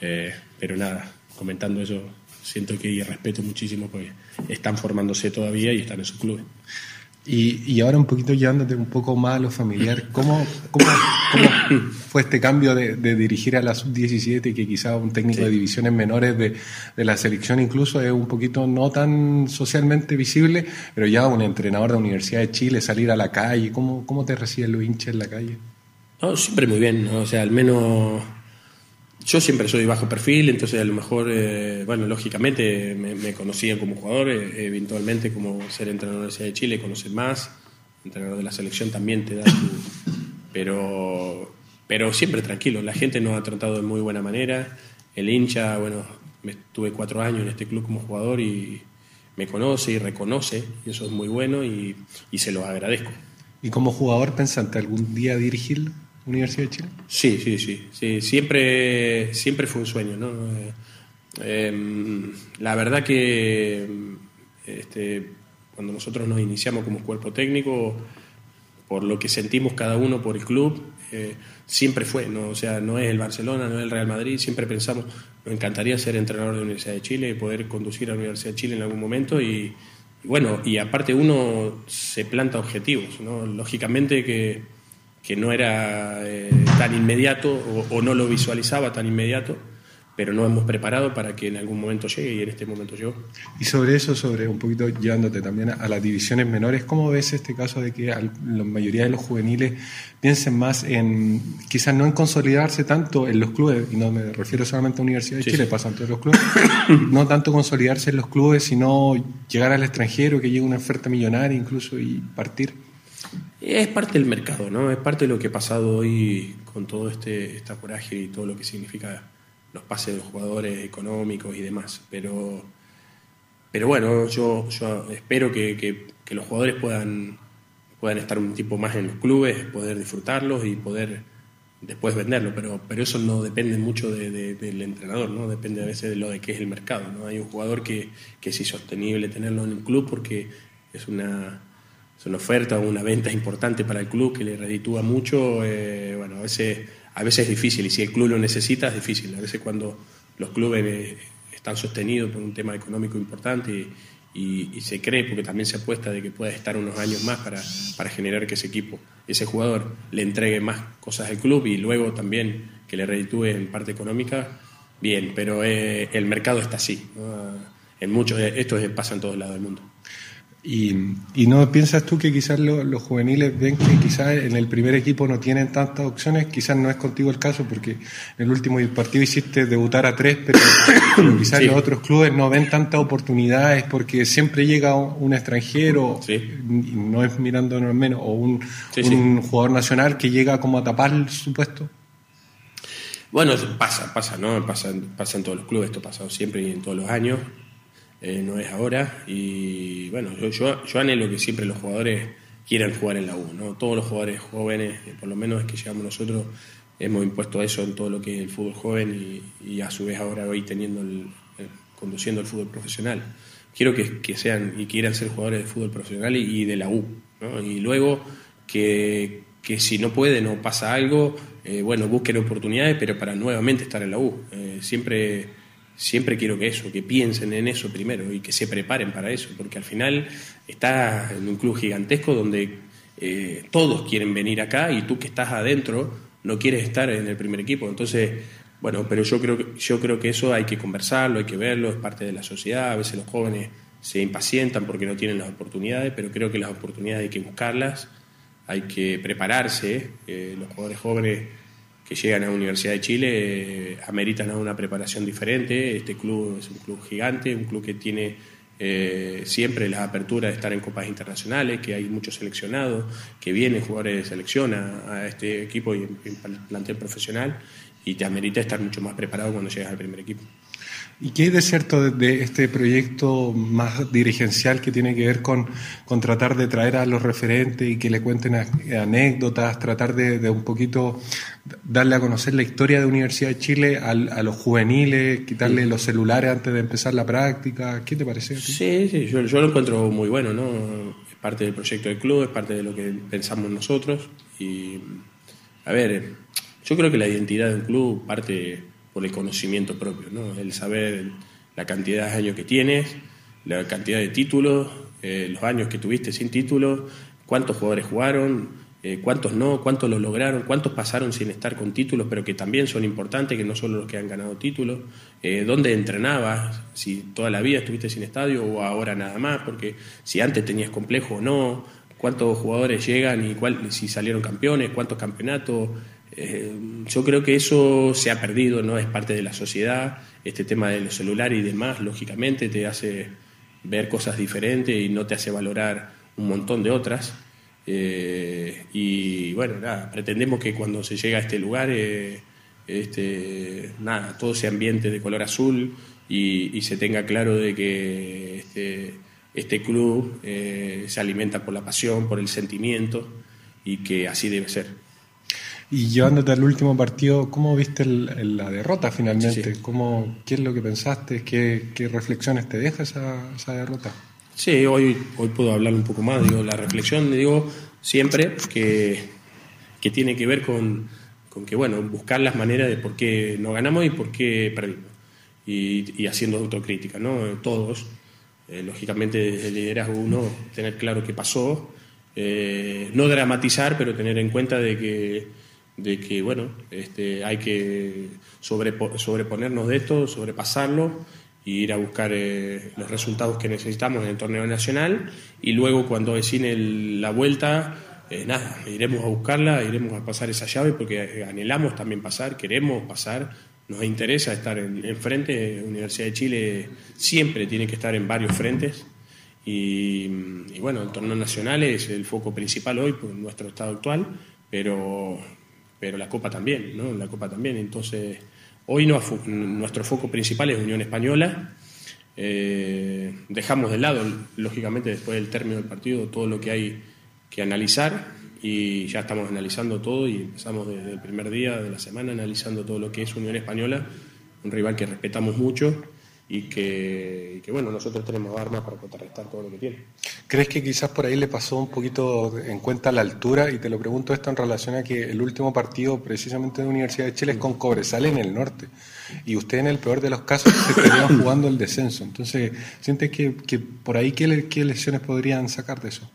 Eh, pero nada, comentando eso, siento que respeto muchísimo porque están formándose todavía y están en sus clubes. Y, y ahora un poquito llevándote un poco más a lo familiar, ¿cómo, cómo, cómo fue este cambio de, de dirigir a la sub-17 que quizá un técnico de divisiones menores de, de la selección incluso es un poquito no tan socialmente visible, pero ya un entrenador de la Universidad de Chile, salir a la calle, ¿cómo, cómo te reciben los hinchas en la calle? No, siempre muy bien, o sea, al menos yo siempre soy bajo perfil, entonces a lo mejor, eh, bueno, lógicamente me, me conocían como jugador, eh, eventualmente como ser entrenador de la Universidad de Chile, conocer más, entrenador de la selección también te da su... Pero, pero siempre tranquilo, la gente nos ha tratado de muy buena manera, el hincha, bueno, me, tuve cuatro años en este club como jugador y me conoce y reconoce, y eso es muy bueno y, y se lo agradezco. ¿Y como jugador pensaste algún día dirigir Universidad de Chile? Sí, sí, sí, sí. Siempre, siempre fue un sueño, ¿no? Eh, em, la verdad que este, cuando nosotros nos iniciamos como cuerpo técnico, por lo que sentimos cada uno por el club, eh, siempre fue, ¿no? O sea, no es el Barcelona, no es el Real Madrid, siempre pensamos, nos encantaría ser entrenador de la Universidad de Chile y poder conducir a la Universidad de Chile en algún momento y, y bueno, y aparte uno se planta objetivos, ¿no? Lógicamente que, que no era eh, tan inmediato o, o no lo visualizaba tan inmediato, pero nos hemos preparado para que en algún momento llegue y en este momento llegó. Y sobre eso, sobre un poquito llevándote también a, a las divisiones menores, ¿cómo ves este caso de que al- la mayoría de los juveniles piensen más en, quizás no en consolidarse tanto en los clubes, y no me refiero solamente a Universidad de Sí, Chile, sí. pasan todos los clubes, no tanto consolidarse en los clubes, sino llegar al extranjero, que llegue una oferta millonaria incluso y partir? Es parte del mercado, ¿no? Es parte de lo que ha pasado hoy con todo este esta coraje y todo lo que significa los pases de los jugadores económicos y demás. Pero, pero bueno, yo, yo espero que, que- los jugadores puedan, puedan estar un tiempo más en los clubes, poder disfrutarlos y poder después venderlo. Pero, pero eso no depende mucho de- de- del entrenador, ¿no? Depende a veces de lo de qué es el mercado, ¿no? Hay un jugador que, que es insostenible tenerlo en el club porque es una es una oferta o una venta importante para el club que le reditúa mucho, eh, bueno, a veces, a veces es difícil y si el club lo necesita es difícil. A veces cuando los clubes eh, están sostenidos por un tema económico importante y, se cree, porque también se apuesta de que pueda estar unos años más para, para generar que ese equipo, ese jugador le entregue más cosas al club y luego también que le reditúe en parte económica, bien, pero eh, el mercado está así. ¿no? En muchos, esto es- pasa en todos lados del mundo. Y, y no piensas tú que quizás lo- los juveniles ven que quizás en el primer equipo no tienen tantas opciones, quizás no es contigo el caso porque en el último partido hiciste debutar a tres, pero, pero quizás Sí. los otros clubes no ven tantas oportunidades porque siempre llega un, extranjero, y no es mirándonos menos, o un, Sí, un jugador nacional que llega como a tapar su puesto. Bueno, pasa, pasa, ¿no? Pasa, pasa en todos los clubes, esto ha pasado siempre y en todos los años, eh, no es ahora. Y bueno, yo, yo, yo anhelo que siempre los jugadores quieran jugar en la U, ¿no? Todos los jugadores jóvenes, eh, por lo menos es que llegamos nosotros, hemos impuesto eso en todo lo que es el fútbol joven y, a su vez ahora hoy teniendo el, el- conduciendo el fútbol profesional. Quiero que, que sean y quieran ser jugadores de fútbol profesional y, y de la U, ¿no? Y luego que, que si no pueden o pasa algo, eh, bueno, busquen oportunidades, pero para nuevamente estar en la U. Eh, siempre, siempre quiero que eso, que piensen en eso primero y que se preparen para eso, porque al final está en un club gigantesco donde eh, todos quieren venir acá y tú que estás adentro no quieres estar en el primer equipo. Entonces, bueno, pero yo creo, que, yo creo que eso hay que conversarlo, hay que verlo, es parte de la sociedad. A veces los jóvenes se impacientan porque no tienen las oportunidades, pero creo que las oportunidades hay que buscarlas, hay que prepararse. Eh, los jugadores jóvenes que llegan a la Universidad de Chile eh, ameritan una preparación diferente. Este club es un club gigante, un club que tiene eh, siempre la apertura de estar en copas internacionales, que hay muchos seleccionados, que vienen jugadores de selección a, a este equipo y en, en plantel profesional, y te amerita estar mucho más preparado cuando llegas al primer equipo. ¿Y qué hay de cierto de, de este proyecto más dirigencial que tiene que ver con, con tratar de traer a los referentes y que le cuenten a- anécdotas, tratar de, de un poquito darle a conocer la historia de Universidad de Chile al- a, los juveniles, quitarle los celulares antes de empezar la práctica? ¿Qué te parece? a ti? Sí, sí, yo, yo lo encuentro muy bueno, ¿no? Es parte del proyecto del club, es parte de lo que pensamos nosotros y, A ver, yo creo que la identidad de un club parte el conocimiento propio, ¿no? El saber la cantidad de años que tienes, la cantidad de títulos, eh, los años que tuviste sin títulos, cuántos jugadores jugaron, eh, cuántos no, cuántos lo lograron, cuántos pasaron sin estar con títulos, pero que también son importantes, que no solo los que han ganado títulos, eh, dónde entrenabas, si toda la vida estuviste sin estadio o ahora nada más, porque si antes tenías complejo o no, cuántos jugadores llegan y cuál, si salieron campeones, cuántos campeonatos. Eh, yo creo que eso se ha perdido, no es parte de la sociedad. Este tema de los celulares y demás, lógicamente, te hace ver cosas diferentes y no te hace valorar un montón de otras. Eh, y bueno, nada, pretendemos que cuando se llega a este lugar, eh, este, nada, todo ese ambiente de color azul y, se tenga claro de que este, este club se alimenta por la pasión, por el sentimiento y que así debe ser. Y llevándote al último partido, ¿cómo viste el- la derrota finalmente? ¿Cómo, ¿Qué es lo que pensaste? ¿Qué, qué reflexiones te deja esa, esa derrota? Sí, hoy, hoy puedo hablar un poco más. Digo, la reflexión, digo, siempre que, que tiene que ver con, con que, bueno, buscar las maneras de por qué no ganamos y por qué perdimos. Y, y haciendo autocrítica, ¿no? Todos. Eh, lógicamente, desde el liderazgo uno, tener claro qué pasó. eh, no dramatizar, pero tener en cuenta de que, de que bueno, este, hay que sobrepo- sobreponernos de esto, sobrepasarlo y ir a buscar eh, los resultados que necesitamos en el torneo nacional y luego cuando vecine el- la vuelta, eh, nada, iremos a buscarla, iremos a pasar esa llave porque anhelamos también pasar, queremos pasar, nos interesa estar en, en frente, Universidad de Chile siempre tiene que estar en varios frentes y, bueno, el torneo nacional es el foco principal hoy por nuestro estado actual, pero, pero la Copa también, ¿no? La Copa también, entonces... Hoy no, nuestro foco principal es Unión Española. Eh, dejamos de lado, lógicamente, después del término del partido, todo lo que hay que analizar y ya estamos analizando todo y empezamos desde el primer día de la semana analizando todo lo que es Unión Española, un rival que respetamos mucho y que, y que, bueno, nosotros tenemos armas para contrarrestar todo lo que tiene. ¿Crees que quizás por ahí le pasó un poquito en cuenta la altura? Y te lo pregunto esto en relación a que el último partido precisamente de Universidad de Chile es con Cobresal en el norte. Y usted en el peor de los casos se estaría jugando el descenso. Entonces, ¿sientes que, que por ahí qué, qué lecciones podrían sacar de eso?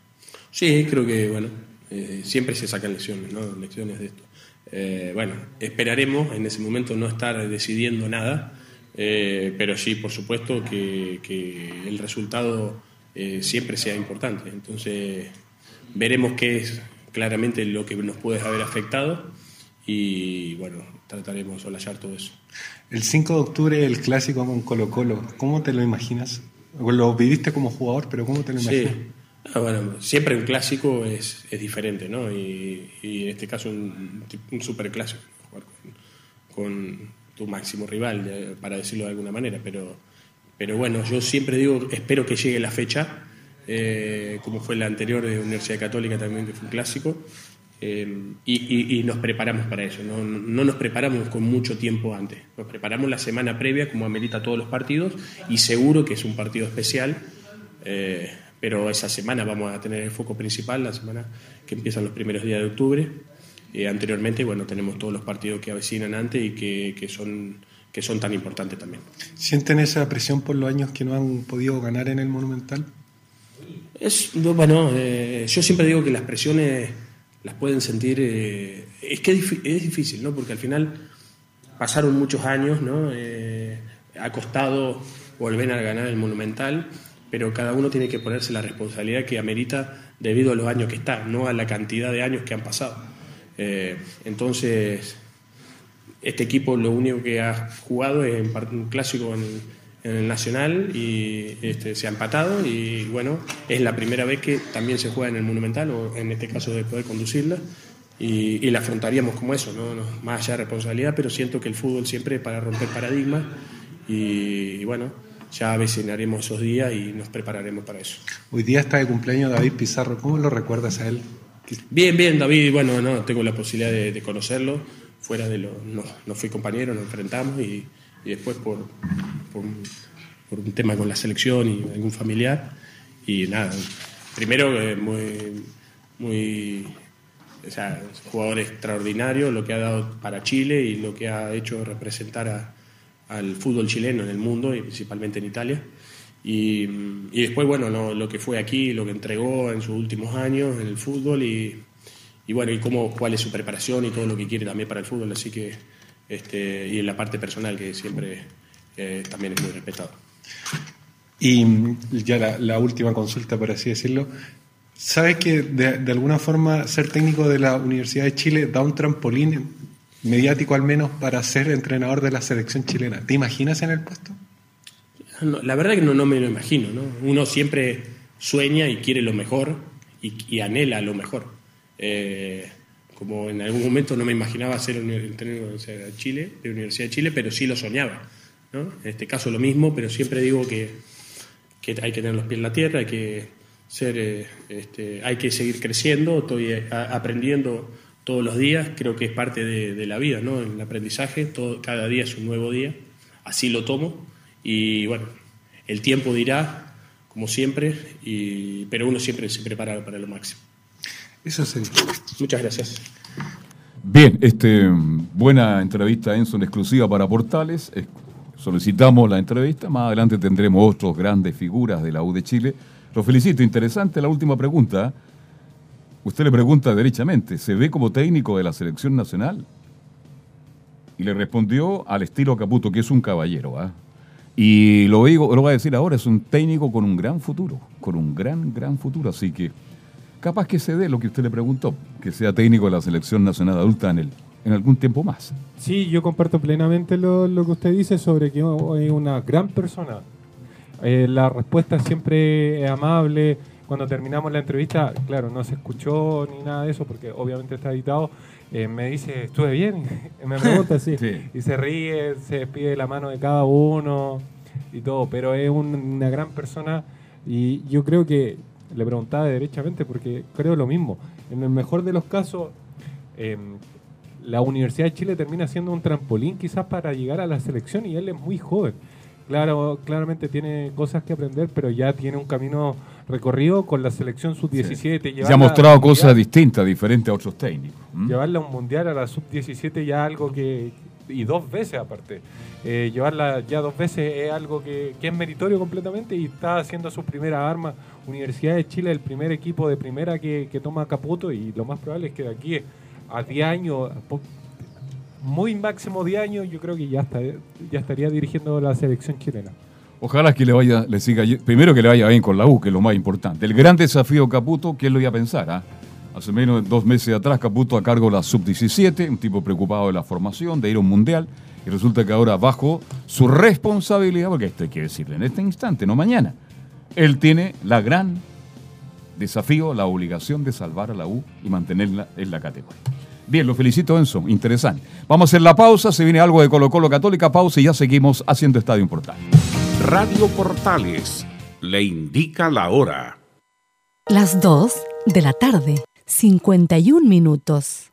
Sí, creo que, bueno, eh, siempre se sacan lecciones, ¿no? Lecciones de esto. Eh, bueno, esperaremos en ese momento no estar decidiendo nada, eh, pero sí, por supuesto, que, que el resultado eh, siempre sea importante. Entonces, veremos qué es claramente lo que nos puede haber afectado y, bueno, trataremos de solallar todo eso. El 5 de octubre, el clásico con Colo Colo, ¿cómo te lo imaginas? Lo viviste como jugador, pero ¿cómo te lo Sí. imaginas? Ah, bueno, siempre un clásico es, es diferente, ¿no? Y, y en este caso un, un super clásico, jugar con, con tu máximo rival, eh, para decirlo de alguna manera. Pero, pero bueno, yo siempre digo, espero que llegue la fecha, eh, como fue la anterior de Universidad Católica también, que fue un clásico. eh, y, y- y nos preparamos para eso, ¿no? no nos preparamos con mucho tiempo antes, nos preparamos la semana previa como amerita todos los partidos y seguro que es un partido especial, eh, pero esa semana vamos a tener el foco principal, la semana que empiezan los primeros días de octubre. Eh, anteriormente, bueno, tenemos todos los partidos que avecinan antes y que, que son, que son tan importantes también. ¿Sienten esa presión por los años que no han podido ganar en el Monumental? Es, no, bueno, eh, yo siempre digo que las presiones las pueden sentir. eh, es que es difícil, ¿no? Porque al final pasaron muchos años, ¿no? Eh, ha costado volver a ganar el Monumental, pero cada uno tiene que ponerse la responsabilidad que amerita debido a los años que está, no a la cantidad de años que han pasado. Eh, entonces, este equipo lo único que ha jugado es en un clásico en, el Nacional y este, se ha empatado y bueno, es la primera vez que también se juega en el Monumental o en este caso de poder conducirla y, la afrontaríamos como eso, ¿no? Más allá de responsabilidad, pero siento que el fútbol siempre es para romper paradigmas y, y bueno, ya avecinaremos esos días y nos prepararemos para eso. Hoy día está de cumpleaños David Pizarro. ¿Cómo lo recuerdas a él? Bien, bien, David, bueno, no, tengo la posibilidad de, conocerlo, fuera de lo, no, no fui compañero, nos enfrentamos y, y después por, por, un- por un tema con la selección y algún familiar, y nada, primero eh, muy, muy o sea, jugador extraordinario, lo que ha dado para Chile y lo que ha hecho representar a- al fútbol chileno en el mundo y principalmente en Italia. Y, y después, bueno, lo, lo que fue aquí, lo que entregó en sus últimos años en el fútbol y, y bueno, y cómo, cuál es su preparación y todo lo que quiere también para el fútbol. Así que, este, y en la parte personal que siempre eh, también es muy respetado. Y ya la, la última consulta, por así decirlo. ¿Sabes que de, de alguna forma ser técnico de la Universidad de Chile da un trampolín mediático al menos para ser entrenador de la selección chilena? ¿Te imaginas en el puesto? La verdad que no, me lo imagino, ¿no? Uno siempre sueña y quiere lo mejor y, anhela lo mejor. Eh, como en algún momento no me imaginaba ser entrenador de Chile, de Universidad de Chile, pero sí lo soñaba. En este caso lo mismo, pero siempre digo que, hay que tener los pies en la tierra, hay que ser, eh, este, hay que seguir creciendo, estoy eh, aprendiendo todos los días, creo que es parte de, de la vida, ¿no? El aprendizaje, todo, cada día es un nuevo día, así lo tomo y bueno, el tiempo dirá, como siempre, y, pero uno siempre se prepara para lo máximo. Eso sería. Muchas gracias. Bien, este, buena entrevista Enzo en exclusiva para Portales. Solicitamos la entrevista. Más adelante tendremos otros grandes figuras de la U de Chile. Lo felicito. Interesante la última pregunta. Usted le pregunta derechamente, ¿se ve como técnico de la selección nacional? Y le respondió al estilo Caputo, que es un caballero. ¿ah? Y lo, digo, lo voy a decir ahora, es un técnico con un gran futuro, con un gran, gran futuro. Así que capaz que se dé lo que usted le preguntó, que sea técnico de la selección nacional adulta en, el, en algún tiempo más. Sí, yo comparto plenamente lo, lo que usted dice sobre que es una gran persona. Eh, la respuesta siempre es amable. Cuando terminamos la entrevista, claro, no se escuchó ni nada de eso porque obviamente está editado. Eh, me dice, ¿estuve bien? me pregunta así. Y se ríe, se despide de la mano de cada uno y todo. Pero es un- una gran persona y yo creo que le preguntaba derechamente porque creo lo mismo. En el mejor de los casos, eh, la Universidad de Chile termina siendo un trampolín quizás para llegar a la selección y él es muy joven. Claro, claramente tiene cosas que aprender, pero ya tiene un camino recorrido con la selección sub-17. Se ha mostrado cosas distintas, diferentes a otros técnicos. ¿m? Llevarla a un mundial a la sub-17 ya algo que. Y dos veces aparte. Eh, llevarla ya dos veces es algo que, que es meritorio completamente y está haciendo sus primeras armas. Universidad de Chile, el primer equipo de primera que, que toma Caputo y lo más probable es que de aquí a 10 años, muy máximo 10 años, yo creo que ya, está, ya estaría dirigiendo la selección chilena. Ojalá que le vaya, le siga, primero que le vaya bien con la U, que es lo más importante. El gran desafío Caputo, ¿quién lo iba a pensar? ah? Hace menos de dos meses atrás, Caputo a cargo de la sub-17, un tipo preocupado de la formación, de ir a un mundial, y resulta que ahora bajo su responsabilidad, porque esto hay que decirle en este instante, no mañana, él tiene la gran desafío, la obligación de salvar a la U y mantenerla en la categoría. Bien, lo felicito Enzo, interesante. Vamos a hacer la pausa, se viene algo de Colo Colo Católica, pausa y ya seguimos haciendo Estadio Importante. Radio Portales le indica la hora. Las 2 de la tarde, 51 minutos.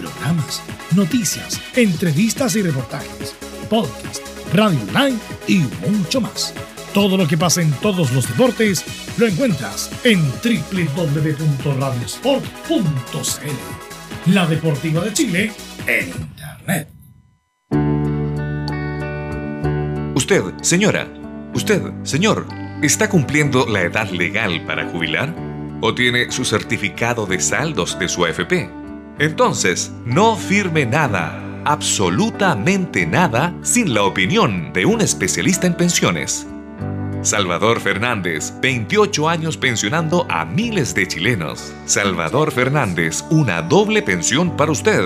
Programas, noticias, entrevistas y reportajes, podcast, radio online y mucho más. Todo lo que pasa en todos los deportes lo encuentras en www.radiosport.cl. La Deportiva de Chile en Internet. Usted, señora, usted, señor, ¿está cumpliendo la edad legal para jubilar? ¿O tiene su certificado de saldos de su AFP? Entonces, no firme nada, absolutamente nada, sin la opinión de un especialista en pensiones. Salvador Fernández, 28 años pensionando a miles de chilenos. Salvador Fernández, una doble pensión para usted.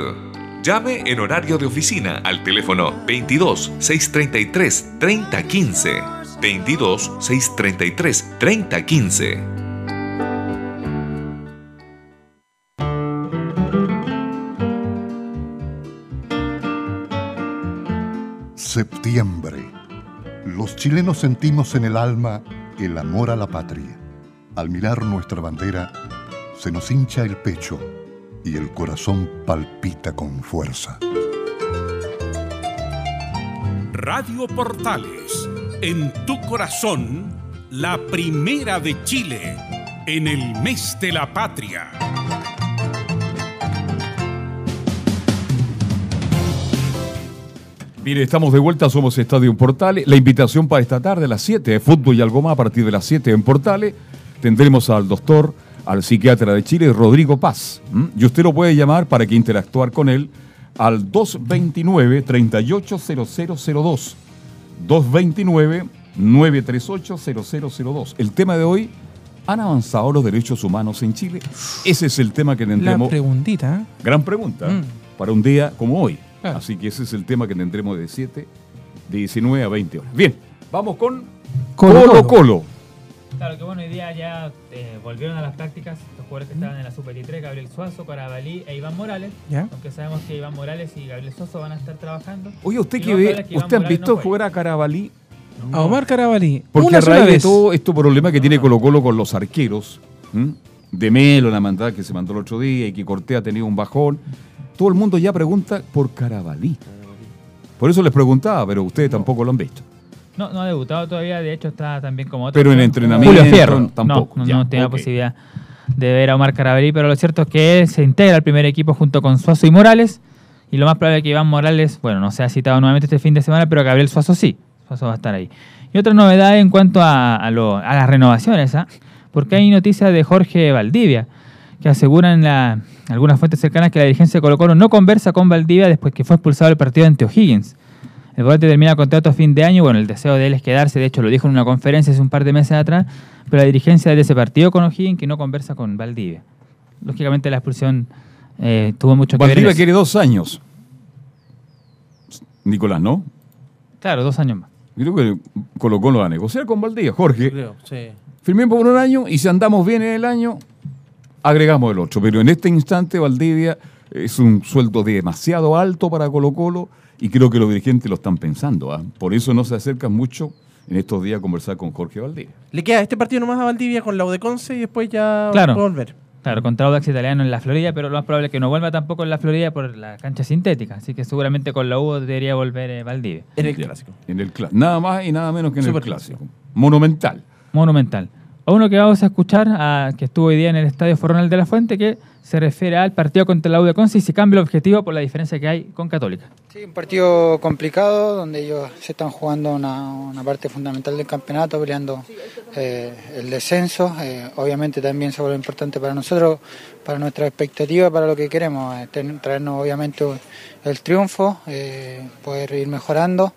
Llame en horario de oficina al teléfono 22 633 3015. 22 633 3015. Septiembre. Los chilenos sentimos en el alma el amor a la patria. Al mirar nuestra bandera, se nos hincha el pecho y el corazón palpita con fuerza. Radio Portales, en tu corazón, la primera de Chile, en el mes de la patria. Mire, estamos de vuelta, somos Estadio Portales. La invitación para esta tarde a las 7 de fútbol y algo más a partir de las 7 en Portales. Tendremos al doctor, al psiquiatra de Chile, Rodrigo Paz. Y usted lo puede llamar para que interactuar con él al 229-380002. 229-938-0002. El tema de hoy, ¿han avanzado los derechos humanos en Chile? Ese es el tema que tendremos. preguntita. ¿eh? Gran pregunta Mm. para un día como hoy. Claro. Así que ese es el tema que tendremos de 7, de 19 a 20 horas. Bien, vamos con Colo Colo. Claro que bueno, hoy día ya eh, volvieron a las prácticas los jugadores que estaban en la Sub-23, Gabriel Suazo, Carabalí e Iván Morales. Ya. Aunque sabemos que Iván Morales y Gabriel Suazo van a estar trabajando. Oye, usted que más ve, que ¿usted ha visto no jugar a Carabalí? A Omar Carabalí. Porque una a raíz de todo este problema que tiene Colo Colo con los arqueros, ¿m? De Melo, la mandada que se mandó el otro día y que Cortés ha tenido un bajón, todo el mundo ya pregunta por Carabalí. Por eso les preguntaba, pero ustedes tampoco lo han visto. No, no ha debutado todavía, de hecho está también como otro. Pero en entrenamiento Julio Fierro. tampoco. No, no, no tenía posibilidad de ver a Omar Carabalí, pero lo cierto es que él se integra al primer equipo junto con Suazo y Morales. Y lo más probable es que Iván Morales, bueno, no sea citado nuevamente este fin de semana, pero Gabriel Suazo sí. Suazo va a estar ahí. Y otra novedad en cuanto a, a lo- a las renovaciones, ¿ah? Porque hay noticias de Jorge Valdivia, que aseguran la- algunas fuentes cercanas que la dirigencia de Colo Colo no conversa con Valdivia después que fue expulsado del partido ante O'Higgins. El volante termina contrato a fin de año. Bueno, el deseo de él es quedarse. De hecho, lo dijo en una conferencia hace un par de meses atrás. Pero la dirigencia de ese partido con O'Higgins que no conversa con Valdivia. Lógicamente, la expulsión eh, tuvo mucho que ver. Valdivia quiere dos años. Nicolás, ¿no? Claro, dos años más. Creo que Colo Colo va a negociar con Valdivia. Jorge, Creo, sí. Firmemos por un año y si andamos bien en el año, agregamos el otro. Pero en este instante Valdivia es un sueldo demasiado alto para Colo Colo y creo que los dirigentes lo están pensando. ¿ah? Por eso no se acercan mucho en estos días a conversar con Jorge Valdivia. Le queda este partido nomás a Valdivia con la U de Conce y después ya Claro. puede volver. Claro, contra Audax Italiano en la Florida, pero lo más probable es que no vuelva tampoco en la Florida por la cancha sintética. Así que seguramente con la U debería volver eh, Valdivia. En el clásico. En el clásico. Nada más y nada menos que en el Superclásico. clásico. Monumental. Monumental. A uno que vamos a escuchar, a- que estuvo hoy día en el Estadio Forronal de la Fuente, que se refiere al partido contra la U de Conce y se cambia el objetivo por la diferencia que hay con Católica. Sí, un partido complicado donde ellos se están jugando una, una parte fundamental del campeonato, peleando eh, el descenso. Eh, obviamente también se vuelve importante para nosotros, para nuestra expectativa, para lo que queremos, eh, traernos obviamente el triunfo, eh, poder ir mejorando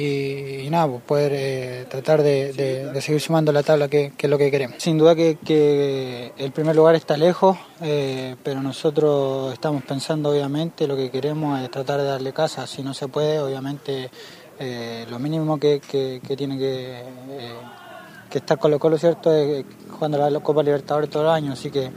y, y nada, pues poder eh, tratar de, seguir sumando la tabla que, es lo que queremos. Sin duda que, el primer lugar está lejos, eh, pero nosotros estamos pensando obviamente lo que queremos es tratar de darle casa, si no se puede, obviamente eh, lo mínimo que, que- que tiene que, eh, que estar Colo Colo, ¿cierto? Es jugando la Copa Libertadores todo el año, así que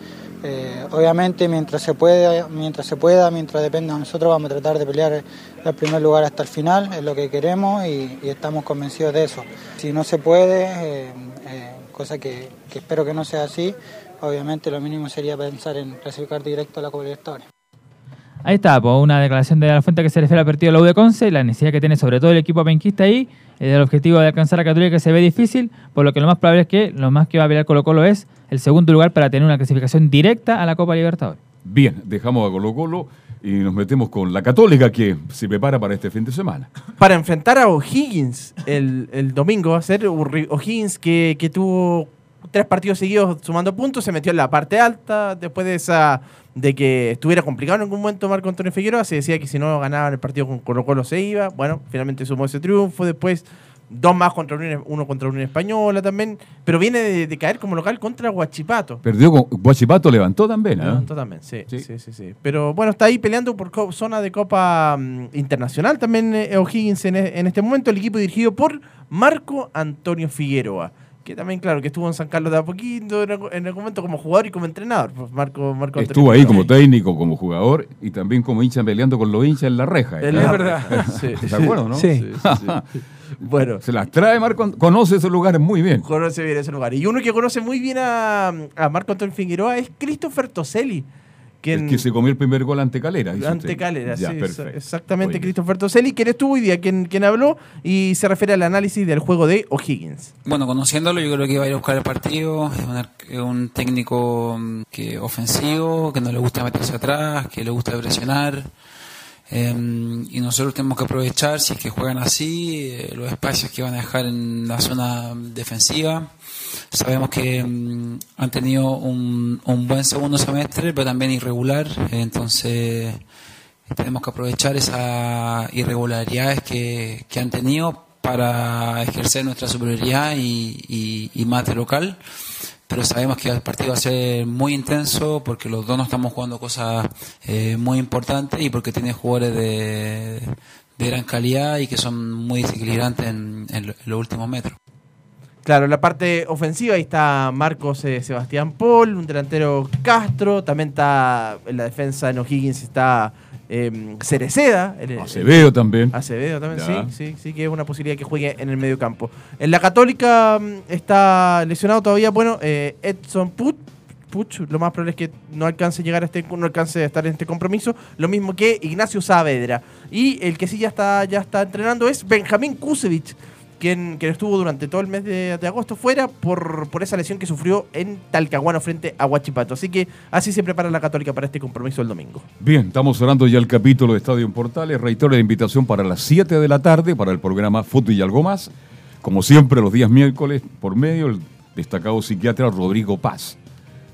eh, obviamente mientras se pueda, mientras se pueda, mientras dependa de nosotros, vamos a tratar de pelear el primer lugar hasta el final, es lo que queremos y, y estamos convencidos de eso. Si no se puede, eh, eh, cosa que, que espero que no sea así, obviamente lo mínimo sería pensar en clasificar directo a la Copa Libertadores. Ahí está, pues, una declaración de la fuente que se refiere al partido de la U de Conce, la necesidad que tiene sobre todo el equipo penquista ahí, el objetivo de alcanzar a Católica que se ve difícil, por lo que lo más probable es que lo más que va a pelear Colo Colo es el segundo lugar para tener una clasificación directa a la Copa Libertadores. Bien, dejamos a Colo Colo y nos metemos con la Católica que se prepara para este fin de semana. Para enfrentar a O'Higgins el, el domingo va a ser O'Higgins que, que tuvo tres partidos seguidos sumando puntos, se metió en la parte alta, después de esa de que estuviera complicado en algún momento Marco Antonio Figueroa, se decía que si no ganaban el partido con Colo Colo se iba, bueno, finalmente sumó ese triunfo, después dos más contra Unión- uno contra Unión Española también, pero viene de, de caer como local contra Huachipato. Perdió con Guachipato, levantó también, ¿eh? Levantó también, sí, sí, sí, sí. Pero bueno, está ahí peleando por zona de Copa mm, Internacional también eh, O'Higgins en, e- en este momento, el equipo dirigido por Marco Antonio Figueroa. Que también, claro, que estuvo en San Carlos de a poquito, en algún en algún momento como jugador y como entrenador. pues, Marco, Marco Estuvo ahí como técnico, como jugador y también como hincha peleando con los hinchas en la reja. ¿eh? Es la verdad. Sí. ¿De acuerdo, no? Sí, sí, sí. Bueno. Se las trae Marco, conoce esos lugares muy bien. Conoce bien ese lugar. Y uno que conoce muy bien a, a Marco Antonio Figueroa es Christopher Toselli. Quien, El que se comió el primer gol ante Calera. dice Ante usted. Calera, Ya, sí, perfecto. exactamente, Christopher Toselli, quien estuvo hoy día, quien, quien habló y se refiere al análisis del juego de O'Higgins. Bueno, conociéndolo, yo creo que va a ir a buscar el partido. Es un, técnico mm, que ofensivo, que no le gusta meterse atrás, que le gusta presionar. Eh, y nosotros tenemos que aprovechar, si es que juegan así, eh, los espacios que van a dejar en la zona defensiva. Sabemos que mm, han tenido un, un buen segundo semestre, pero también irregular. entonces, tenemos que aprovechar esas irregularidades que, que han tenido para ejercer nuestra superioridad y, y, y más de local. Pero sabemos que el partido va a ser muy intenso porque los dos no estamos jugando cosas eh, muy importantes y porque tiene jugadores de, de gran calidad y que son muy desequilibrantes en, en los últimos metros. Claro, en la parte ofensiva ahí está Marcos eh, Sebastián Paul, un delantero Castro, también está en la defensa en O'Higgins está eh, Cereceda. el- Acevedo también. Acevedo también, Ya. sí, sí, sí, que es una posibilidad que juegue en el medio campo. En la Católica mm, está lesionado todavía, bueno, eh, Edson Put. Puch, lo más probable es que no alcance a llegar a este, no alcance a estar en este compromiso, lo mismo que Ignacio Saavedra. Y el que sí ya está, ya está entrenando es Benjamín Kusevich, quien, estuvo durante todo el mes de, agosto fuera por, por esa lesión que sufrió en Talcahuano frente a Huachipato. Así que así se prepara la Católica para este compromiso el domingo. Bien, estamos cerrando ya el capítulo de Estadio en Portales. Reitero la invitación para las 7 de la tarde para el programa Fútbol y algo más. Como siempre, los días miércoles, por medio del destacado psiquiatra Rodrigo Paz.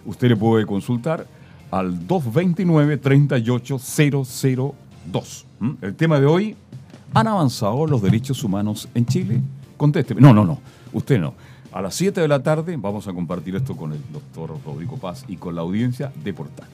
Usted le puede consultar al 229-38002. ¿Mm? El tema de hoy, ¿han avanzado los derechos humanos en Chile? Contésteme. No, no, no. Usted no. A las 7 de la tarde vamos a compartir esto con el doctor Rodrigo Paz y con la audiencia de Portal.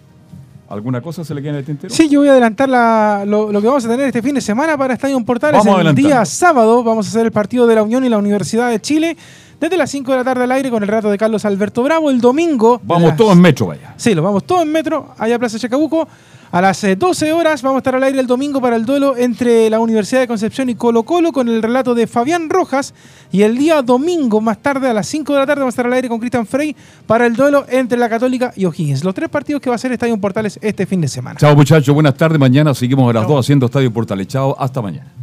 ¿Alguna cosa se le queda en el tintero? Sí, yo voy a adelantar la- lo, lo que vamos a tener este fin de semana para Estadio Portales. Vamos el día sábado vamos a hacer el partido de la Unión y la Universidad de Chile desde las 5 de la tarde al aire con el rato de Carlos Alberto Bravo. El domingo. Vamos las- todos en metro, vaya. Sí, los vamos todos en metro, allá a Plaza Chacabuco. A las eh, 12 horas vamos a estar al aire el domingo para el duelo entre la Universidad de Concepción y Colo Colo con el relato de Fabián Rojas. Y el día domingo, más tarde, a las 5 de la tarde, vamos a estar al aire con Cristian Frey para el duelo entre la Católica y O'Higgins. Los tres partidos que va a hacer Estadio Portales este fin de semana. Chao muchachos, buenas tardes. Mañana seguimos a las 2 haciendo Estadio Portales. Chao, hasta mañana.